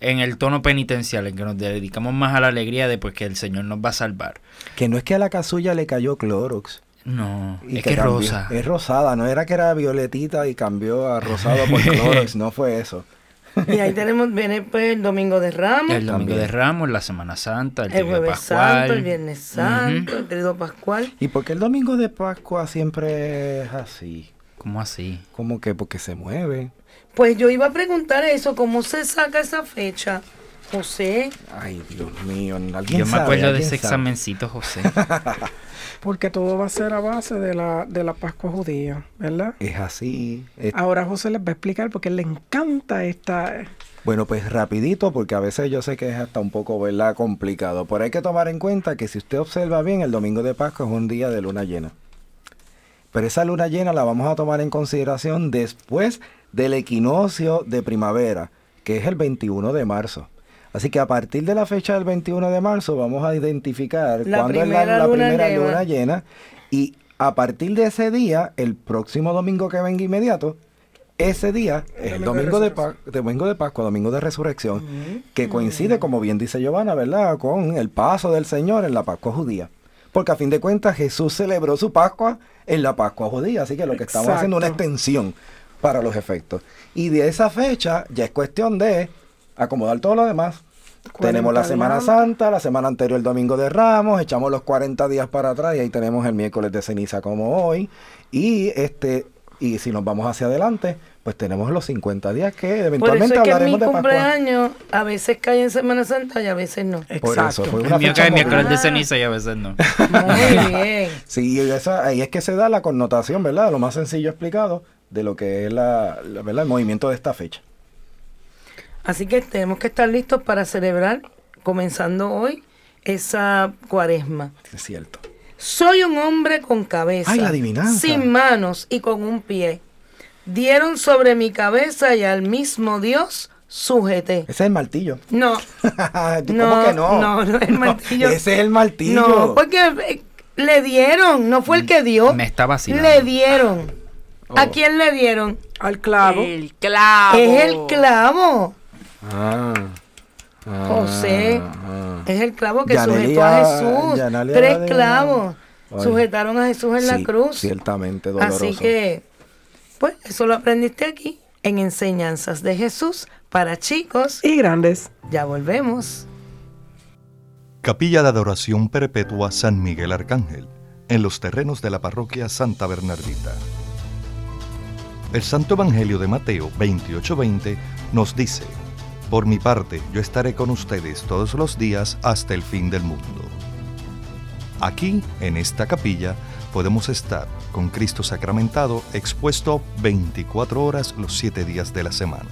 en el tono penitencial, en que nos dedicamos más a la alegría de pues que el Señor nos va a salvar. Que no es que a la casulla le cayó Clorox. No, y es que es rosa. Es rosada, no era que era violetita y cambió a rosado por [LAUGHS] Clorox, no fue eso. [LAUGHS] Y ahí tenemos, viene pues el domingo de Ramos, El domingo También. de Ramos, la Semana Santa, el, el jueves Pascual. santo, el viernes santo, Ujú. el triduo pascual. ¿Y por qué el domingo de Pascua siempre es así? ¿Cómo así? Como que porque se mueve. Pues yo iba a preguntar eso, ¿cómo se saca esa fecha? José, Ay, Dios mío, alguien Yo me sabe, acuerdo de ese sabe? examencito, José. [LAUGHS] Porque todo va a ser a base de la, de la Pascua judía, ¿verdad? Es así. es- Ahora José les va a explicar porque le encanta esta... Bueno, pues rapidito, porque a veces yo sé que es hasta un poco, ¿verdad?, complicado. Pero hay que tomar en cuenta que si usted observa bien, el domingo de Pascua es un día de luna llena. Pero esa luna llena la vamos a tomar en consideración después del equinoccio de primavera, que es el 21 de marzo. Así que a partir de la fecha del 21 de marzo vamos a identificar La cuándo es la, primera la luna primera llena. luna llena. Y a partir de ese día, el próximo domingo que venga inmediato, ese día es el Domingo de de, Pa- domingo de Pascua, domingo de resurrección, que coincide, como bien dice Giovanna, ¿verdad?, con el paso del Señor en la Pascua judía. Porque a fin de cuentas Jesús celebró su Pascua en la Pascua judía, así que lo que estamos Exacto. haciendo es una extensión para los efectos. Y de esa fecha ya es cuestión de acomodar todo lo demás. 40 Tenemos la Semana. Santa, la semana anterior el Domingo de Ramos, echamos los 40 días para atrás y ahí tenemos el miércoles de ceniza como hoy. Y este y si nos vamos hacia adelante, pues tenemos los 50 días que por eso eventualmente es que mi hablaremos de Pascua. cumpleaños a veces cae en Semana Santa y a veces no. Por eso fue El una mío fecha cae miércoles de ceniza y a veces no. Muy [LAUGHS] bien. Sí, y esa- ahí es que se da la connotación, ¿verdad? Lo más sencillo explicado de lo que es la, la- ¿verdad? el movimiento de esta fecha. Así que tenemos que estar listos para celebrar, comenzando hoy, esa cuaresma. Es cierto. Soy un hombre con cabeza, Ay, la adivinanza. sin manos y con un pie. Dieron sobre mi cabeza y al mismo Dios sujeté. Ese es el martillo. No, [LAUGHS] ¿Cómo no, que no? no, no, el martillo. ese es el martillo. no, porque eh, le dieron, no fue el que dio. Me está vacilando. Le dieron. ¿A Oh. quién le dieron? Al clavo. El clavo. Es el clavo. Ah. ah, José. ah. Es el clavo que Yanelia- sujetó a Jesús. Yanelia Tres de- clavos Ay. sujetaron a Jesús en la cruz. Ciertamente doloroso. Así que, pues, eso lo aprendiste aquí en Enseñanzas de Jesús para chicos. Y grandes. Ya volvemos. Capilla de Adoración Perpetua San Miguel Arcángel, en los terrenos de la parroquia Santa Bernardita. El Santo Evangelio de Mateo 28:20 nos dice, Por mi parte, yo estaré con ustedes todos los días hasta el fin del mundo. Aquí, en esta capilla, podemos estar con Cristo sacramentado expuesto 24 horas los 7 días de la semana.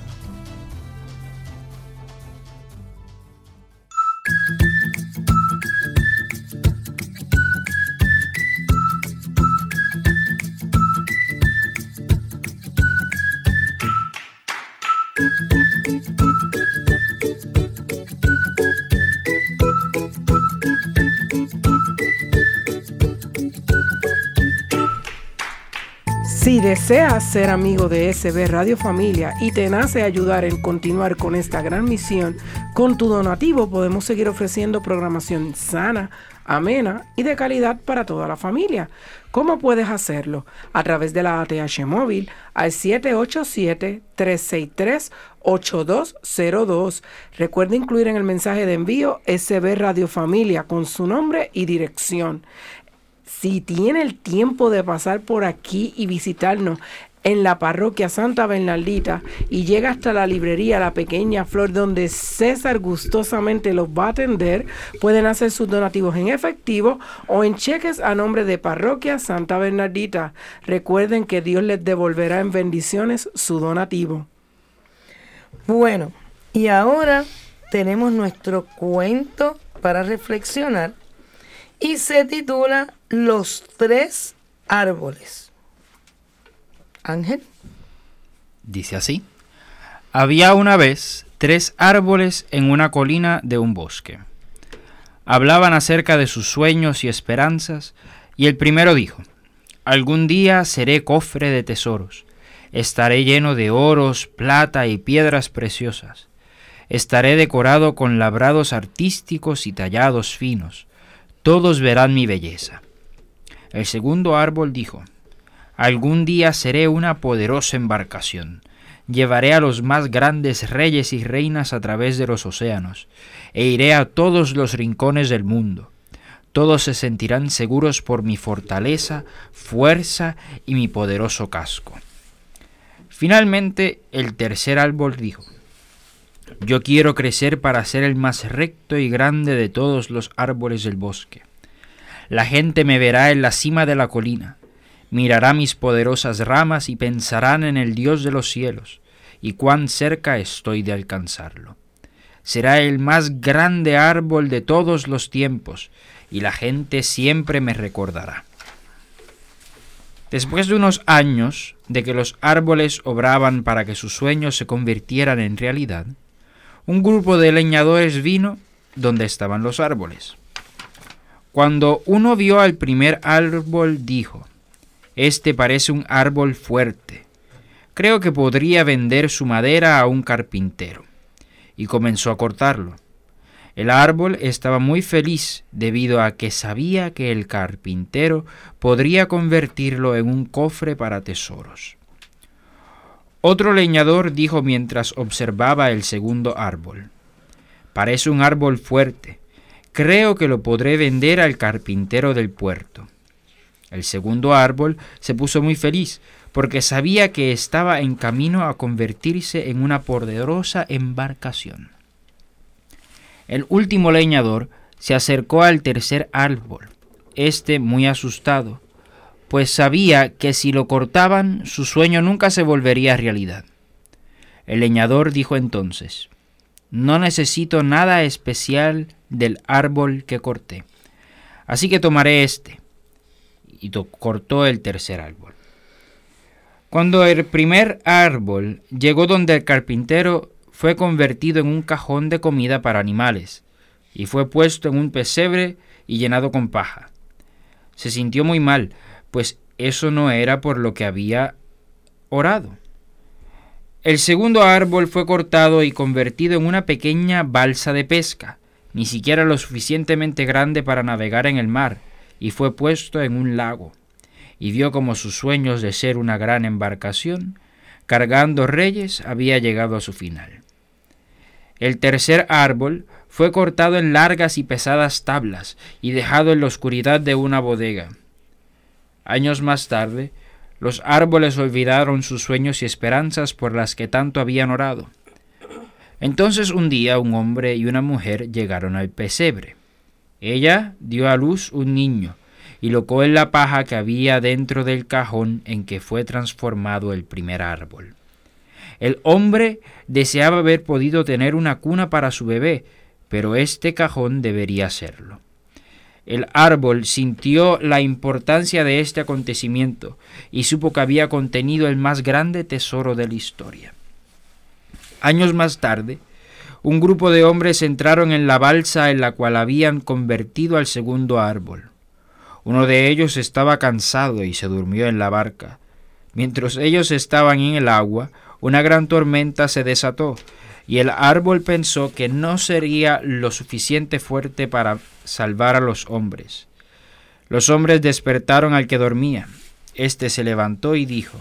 Deseas ser amigo de SB Radio Familia y te nace ayudar en continuar con esta gran misión, con tu donativo podemos seguir ofreciendo programación sana, amena y de calidad para toda la familia. ¿Cómo puedes hacerlo? A través de la ATH móvil al 787-363-8202. Recuerda incluir en el mensaje de envío SB Radio Familia con su nombre y dirección si tiene el tiempo de pasar por aquí y visitarnos en la parroquia Santa Bernardita y llega hasta la librería La Pequeña Flor donde César gustosamente los va a atender, pueden hacer sus donativos en efectivo o en cheques a nombre de Parroquia Santa Bernardita. Recuerden que Dios les devolverá en bendiciones su donativo. Bueno, y ahora tenemos nuestro cuento para reflexionar y se titula Los tres árboles. Ángel. Dice así. Había una vez tres árboles en una colina de un bosque. Hablaban acerca de sus sueños y esperanzas, y el primero dijo, Algún día seré cofre de tesoros, estaré lleno de oros, plata y piedras preciosas, estaré decorado con labrados artísticos y tallados finos, todos verán mi belleza. El segundo árbol dijo, Algún día seré una poderosa embarcación. Llevaré a los más grandes reyes y reinas a través de los océanos, e iré a todos los rincones del mundo. Todos se sentirán seguros por mi fortaleza, fuerza y mi poderoso casco. Finalmente, el tercer árbol dijo, Yo quiero crecer para ser el más recto y grande de todos los árboles del bosque. La gente me verá en la cima de la colina, mirará mis poderosas ramas y pensarán en el Dios de los cielos, y cuán cerca estoy de alcanzarlo. Será el más grande árbol de todos los tiempos, y la gente siempre me recordará. Después de unos años de que los árboles obraban para que sus sueños se convirtieran en realidad, un grupo de leñadores vino donde estaban los árboles. Cuando uno vio al primer árbol, dijo, Este parece un árbol fuerte. Creo que podría vender su madera a un carpintero. Y comenzó a cortarlo. El árbol estaba muy feliz debido a que sabía que el carpintero podría convertirlo en un cofre para tesoros. Otro leñador dijo mientras observaba el segundo árbol, Parece un árbol fuerte creo que lo podré vender al carpintero del puerto. El segundo árbol se puso muy feliz, porque sabía que estaba en camino a convertirse en una poderosa embarcación. El último leñador se acercó al tercer árbol, este muy asustado, pues sabía que si lo cortaban su sueño nunca se volvería realidad. El leñador dijo entonces, No necesito nada especial del árbol que corté. Así que tomaré este. Y cortó el tercer árbol. Cuando el primer árbol llegó donde el carpintero, fue convertido en un cajón de comida para animales, y fue puesto en un pesebre y llenado con paja. Se sintió muy mal, pues eso no era por lo que había orado. El segundo árbol fue cortado y convertido en una pequeña balsa de pesca, ni siquiera lo suficientemente grande para navegar en el mar, y fue puesto en un lago, y vio como sus sueños de ser una gran embarcación, cargando reyes, había llegado a su final. El tercer árbol fue cortado en largas y pesadas tablas y dejado en la oscuridad de una bodega. Años más tarde, Los árboles olvidaron sus sueños y esperanzas por las que tanto habían orado. Entonces un día un hombre y una mujer llegaron al pesebre. Ella dio a luz un niño y locó en la paja que había dentro del cajón en que fue transformado el primer árbol. El hombre deseaba haber podido tener una cuna para su bebé, pero este cajón debería serlo. El árbol sintió la importancia de este acontecimiento y supo que había contenido el más grande tesoro de la historia. Años más tarde, un grupo de hombres entraron en la balsa en la cual habían convertido al segundo árbol. Uno de ellos estaba cansado y se durmió en la barca. Mientras ellos estaban en el agua, una gran tormenta se desató y el árbol pensó que no sería lo suficiente fuerte para salvar a los hombres. Los hombres despertaron al que dormía. Este se levantó y dijo,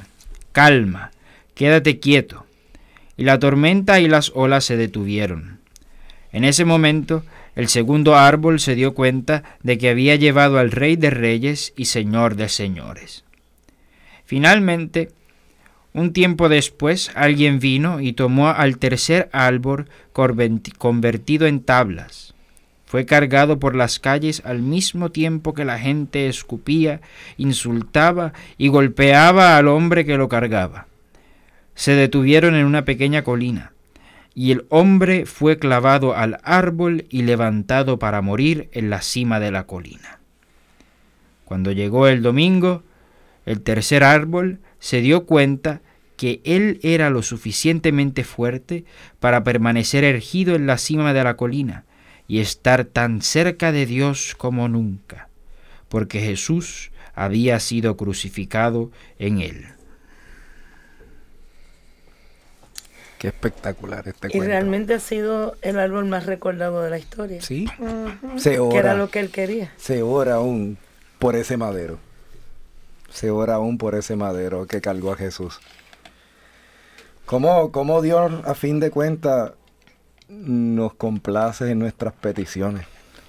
Calma, quédate quieto. Y la tormenta y las olas se detuvieron. En ese momento, el segundo árbol se dio cuenta de que había llevado al Rey de Reyes y Señor de Señores. Finalmente, un tiempo después alguien vino y tomó al tercer árbol convertido en tablas. Fue cargado por las calles al mismo tiempo que la gente escupía, insultaba y golpeaba al hombre que lo cargaba. Se detuvieron en una pequeña colina, y el hombre fue clavado al árbol y levantado para morir en la cima de la colina. Cuando llegó el domingo, el tercer árbol se dio cuenta que él era lo suficientemente fuerte para permanecer ergido en la cima de la colina y estar tan cerca de Dios como nunca, porque Jesús había sido crucificado en él. Qué espectacular este Y cuento. realmente ha sido el árbol más recordado de la historia. Sí, se Que era ora, lo que él quería. se ora aún por ese madero. Se ora aún por ese madero que cargó a Jesús. ¿Cómo, cómo Dios, a fin de cuentas, nos complace en nuestras peticiones?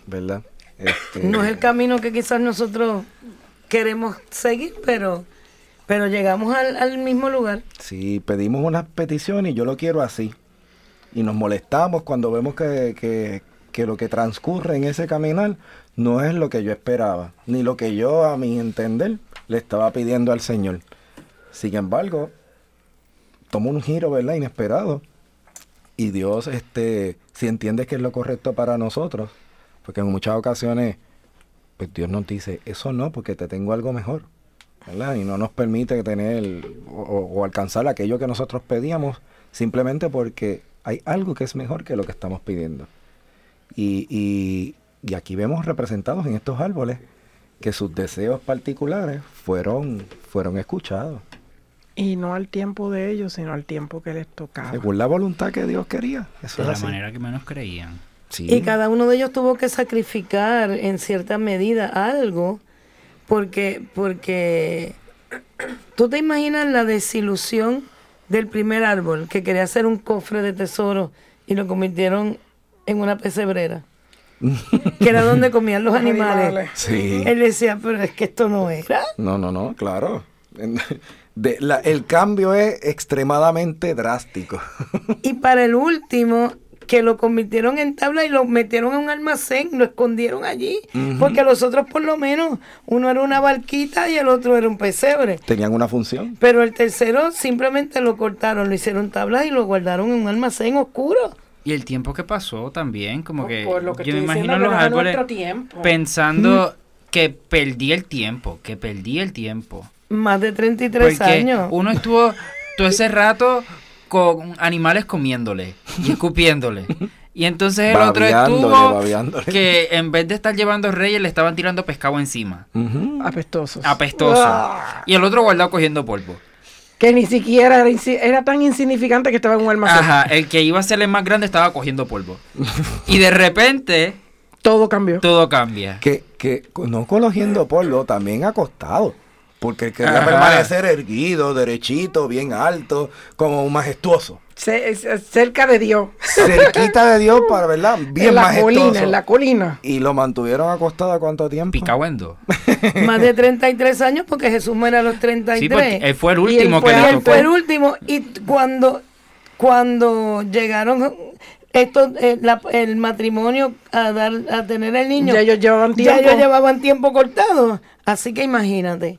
¿Verdad? Este, No es el camino que quizás nosotros queremos seguir, pero, pero llegamos al, al mismo lugar. Si pedimos una petición y yo lo quiero así, y nos molestamos cuando vemos que, que- que lo que transcurre en ese caminar no es lo que yo esperaba, ni lo que yo, a mi entender, le estaba pidiendo al Señor. Sin embargo, toma un giro, ¿verdad? Inesperado. Y Dios, este, si entiende que es lo correcto para nosotros, porque en muchas ocasiones, pues Dios nos dice, eso no, porque te tengo algo mejor. ¿verdad? Y no nos permite tener o- o alcanzar aquello que nosotros pedíamos simplemente porque hay algo que es mejor que lo que estamos pidiendo. Y, y- y aquí vemos representados en estos árboles que sus deseos particulares fueron, fueron escuchados, Y no al tiempo de ellos, sino al tiempo que les tocaba. según la voluntad que Dios quería. Eso De la así. manera que menos creían. Sí. Y cada uno de ellos tuvo que sacrificar en cierta medida algo, porque, porque tú te imaginas la desilusión del primer árbol que quería hacer un cofre de tesoro y lo convirtieron en una pesebrera, [LAUGHS] que era donde comían los animales. Sí. Él decía, pero es que esto no era. No, no, no, claro. De- la- el cambio es extremadamente drástico. Y para el último, que lo convirtieron en tabla y lo metieron en un almacén, lo escondieron allí. Porque los otros, por lo menos, uno era una barquita y el otro era un pesebre. Tenían una función. Pero el tercero simplemente lo cortaron, lo hicieron tablas y lo guardaron en un almacén oscuro. Y el tiempo que pasó también, como que, Por lo que yo me imagino los árboles pensando que perdí el tiempo, que perdí el tiempo. Más de 33 Porque años. uno estuvo todo ese rato con animales comiéndole y escupiéndole. Y entonces el otro estuvo que en vez de estar llevando reyes le estaban tirando pescado encima. Ujú. Apestosos. Apestoso. Y el otro guardado cogiendo polvo. Que ni siquiera era, tan insignificante que estaba en un almacén. Ajá, el que iba a ser el más grande estaba cogiendo polvo. Y de repente Todo cambió. todo cambia. Que, que no cogiendo polvo, también acostado. Porque él quería Ajá. permanecer erguido, derechito, bien alto, como un majestuoso. Ce- es- es cerca de Dios. Cerquita de Dios [LAUGHS] para, ¿verdad? Bien en la majestuoso. colina, en la colina. Y lo mantuvieron acostado cuánto tiempo? Picahuendo. [LAUGHS] Más de 33 años porque Jesús muere a los 33. Sí, porque él fue el Y él último fue que Y le él tocó. fue el último. Y cuando, cuando llegaron estos, eh, la- el matrimonio a dar a tener el niño, Ya ellos llevaban ya tiempo. ellos llevaban tiempo cortado. Así que imagínate.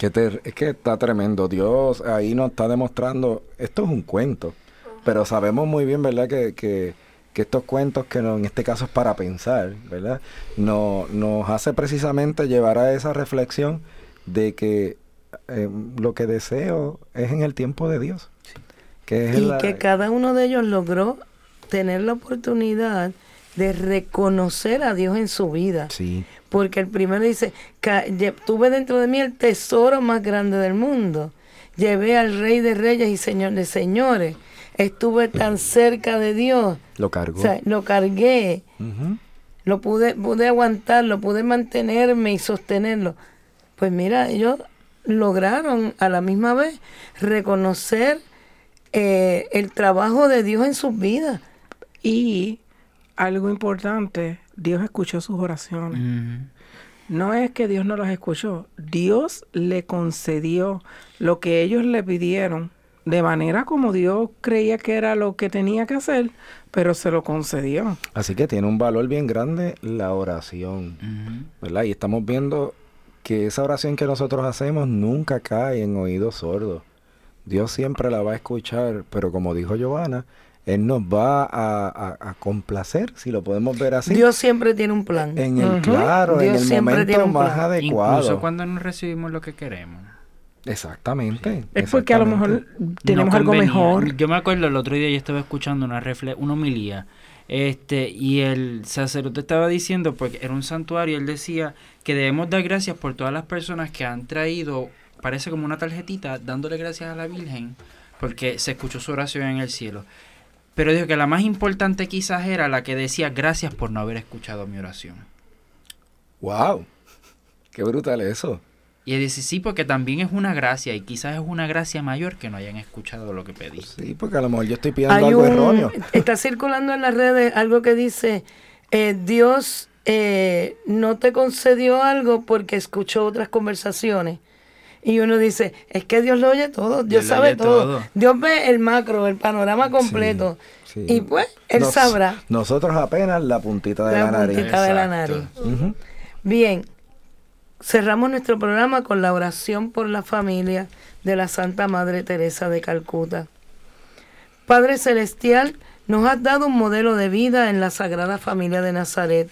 Que te- es que está tremendo. Dios ahí nos está demostrando, esto es un cuento, pero sabemos muy bien, ¿verdad? Que, que, que estos cuentos, que no, en este caso es para pensar, ¿verdad? No, nos hace precisamente llevar a esa reflexión de que eh, lo que deseo es en el tiempo de Dios. Que es Y la- que cada uno de ellos logró tener la oportunidad de reconocer a Dios en su vida. Sí, Porque el primero dice, "Ca- lle- tuve dentro de mí el tesoro más grande del mundo. Llevé al rey de reyes y señor de señores. Estuve tan cerca de Dios. lo cargó. O sea, lo cargué. Lo pude, pude aguantarlo, pude mantenerme y sostenerlo. Pues mira, ellos lograron a la misma vez reconocer eh, el trabajo de Dios en sus vidas. Y algo importante, Dios escuchó sus oraciones. No es que Dios no las escuchó, Dios le concedió lo que ellos le pidieron de manera como Dios creía que era lo que tenía que hacer, pero se lo concedió. Así que tiene un valor bien grande la oración. ¿verdad? Y estamos viendo que esa oración que nosotros hacemos nunca cae en oídos sordos. Dios siempre la va a escuchar, pero como dijo Giovanna, Él nos va a, a- a complacer, si lo podemos ver así, Dios siempre tiene un plan. en el claro, en el tiene momento más adecuado. Incluso cuando no recibimos lo que queremos. Exactamente. Es porque a lo mejor tenemos No algo mejor. Yo me acuerdo el otro día yo estaba escuchando una refle una homilía este y el sacerdote estaba diciendo porque era un santuario él decía que debemos dar gracias por todas las personas que han traído parece como una tarjetita dándole gracias a la Virgen porque se escuchó su oración en el cielo. Pero dijo que la más importante quizás era la que decía gracias por no haber escuchado mi oración. ¡Wow! ¡Qué brutal eso! Y él dice, sí, porque también es una gracia y quizás es una gracia mayor que no hayan escuchado lo que pedí. Sí, porque a lo mejor yo estoy pidiendo Hay algo un- erróneo. Está circulando en las redes algo que dice, eh, Dios eh, no te concedió algo porque escuchó otras conversaciones. Y uno dice, es que Dios lo oye todo, Dios, sabe oye todo. todo. Dios ve el macro, el panorama completo. Sí. Y pues, Él Nos- sabrá Nosotros apenas la puntita de la, la nariz. puntita de la nariz. Bien, cerramos nuestro programa con la oración por la familia de la Santa Madre Teresa de Calcuta. Padre Celestial, nos has dado un modelo de vida en la Sagrada Familia de Nazaret.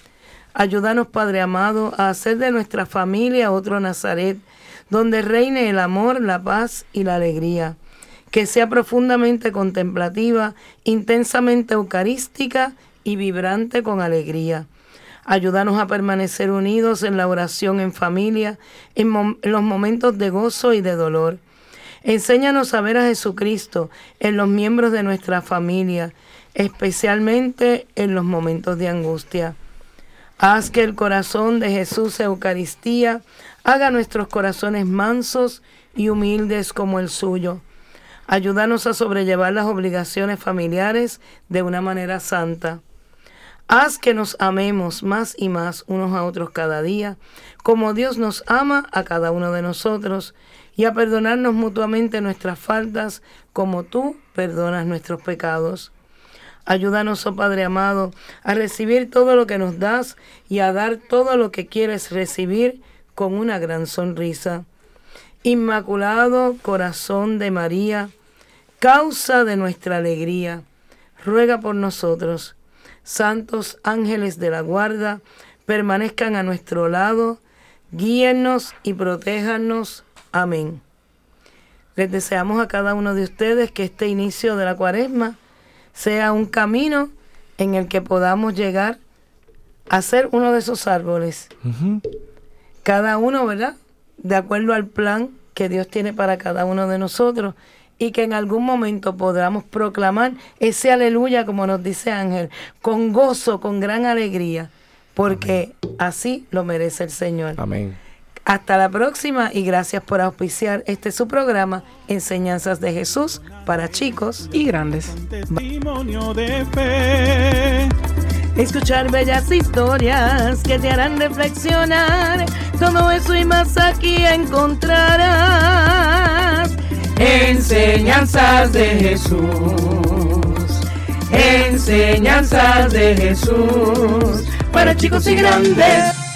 Ayúdanos, Padre amado, a hacer de nuestra familia otro Nazaret, donde reine el amor, la paz y la alegría. Que sea profundamente contemplativa, intensamente eucarística y vibrante con alegría. Ayúdanos a permanecer unidos en la oración en familia, en, en los momentos de gozo y de dolor. Enséñanos a ver a Jesucristo en los miembros de nuestra familia, especialmente en los momentos de angustia. Haz que el corazón de Jesús Eucaristía haga nuestros corazones mansos y humildes como el suyo. Ayúdanos a sobrellevar las obligaciones familiares de una manera santa. Haz que nos amemos más y más unos a otros cada día, como Dios nos ama a cada uno de nosotros, y a perdonarnos mutuamente nuestras faltas, como tú perdonas nuestros pecados. Ayúdanos, oh Padre amado, a recibir todo lo que nos das y a dar todo lo que quieres recibir con una gran sonrisa. Inmaculado Corazón de María, causa de nuestra alegría, ruega por nosotros. Santos ángeles de la guarda, permanezcan a nuestro lado, guíennos y protéjanos. Amén. Les deseamos a cada uno de ustedes que este inicio de la cuaresma sea un camino en el que podamos llegar a ser uno de esos árboles. Cada uno, ¿verdad? De acuerdo al plan que Dios tiene para cada uno de nosotros y que en algún momento podamos proclamar ese aleluya, como nos dice Ángel, con gozo, con gran alegría, porque así lo merece el Señor. Amén. Hasta la próxima y gracias por auspiciar este su programa Enseñanzas de Jesús para chicos y grandes. Testimonio de fe. Escuchar bellas historias que te harán reflexionar. Todo eso y más aquí encontrarás. Enseñanzas de Jesús. Enseñanzas de Jesús para chicos y grandes.